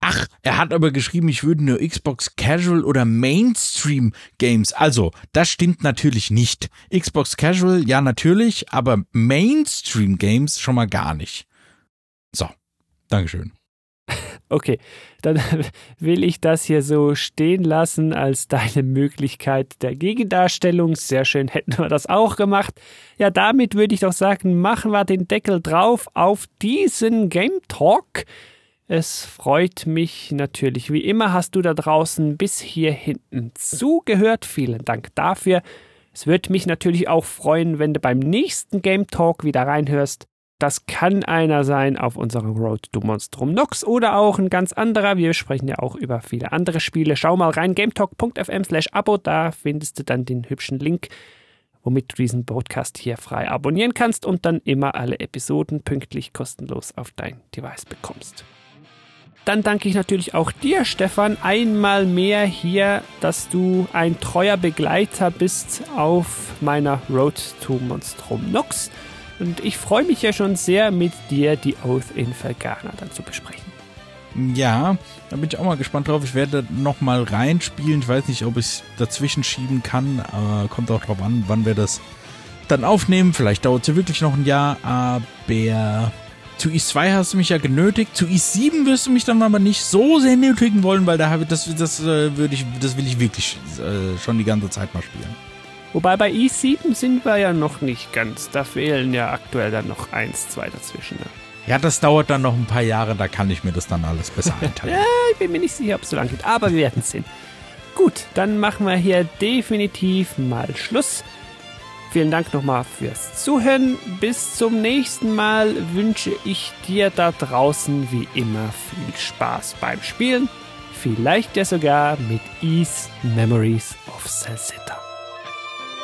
Ach, er hat aber geschrieben, ich würde nur Xbox Casual oder Mainstream Games. Also, das stimmt natürlich nicht. Xbox Casual, ja natürlich, aber Mainstream Games schon mal gar nicht. So, Dankeschön. Okay, dann will ich das hier so stehen lassen als deine Möglichkeit der Gegendarstellung. Sehr schön hätten wir das auch gemacht. Ja, damit würde ich doch sagen, machen wir den Deckel drauf auf diesen Game Talk. Es freut mich natürlich. Wie immer hast du da draußen bis hier hinten zugehört. Vielen Dank dafür. Es würde mich natürlich auch freuen, wenn du beim nächsten Game Talk wieder reinhörst. Das kann einer sein auf unserem Road to Monstrum Nox oder auch ein ganz anderer. Wir sprechen ja auch über viele andere Spiele. Schau mal rein, gametalk.fm slash abo, da findest du dann den hübschen Link, womit du diesen Podcast hier frei abonnieren kannst und dann immer alle Episoden pünktlich kostenlos auf dein Device bekommst. Dann danke ich natürlich auch dir, Stefan, einmal mehr hier, dass du ein treuer Begleiter bist auf meiner Road to Monstrum Nox. Und ich freue mich ja schon sehr, mit dir die Oath in Vergana dann zu besprechen. Ja, da bin ich auch mal gespannt drauf. Ich werde noch mal reinspielen. Ich weiß nicht, ob ich es dazwischen schieben kann, aber kommt auch drauf an, wann wir das dann aufnehmen. Vielleicht dauert es ja wirklich noch ein Jahr, aber Zu East 2 hast du mich ja genötigt. Zu East 7 wirst du mich dann aber nicht so sehr nötigen wollen, weil da habe ich, das, das, äh, würde ich, das will ich wirklich äh, schon die ganze Zeit mal spielen. Wobei bei E7 sind wir ja noch nicht ganz. Da fehlen ja aktuell dann noch eins, zwei dazwischen. Ne? Ja, das dauert dann noch ein paar Jahre, da kann ich mir das dann alles besser einteilen. ja, ich bin mir nicht sicher, ob es so lang geht, aber wir werden es sehen. Gut, dann machen wir hier definitiv mal Schluss. Vielen Dank nochmal fürs Zuhören. Bis zum nächsten Mal wünsche ich dir da draußen wie immer viel Spaß beim Spielen. Vielleicht ja sogar mit Ease Memories of Salsetta.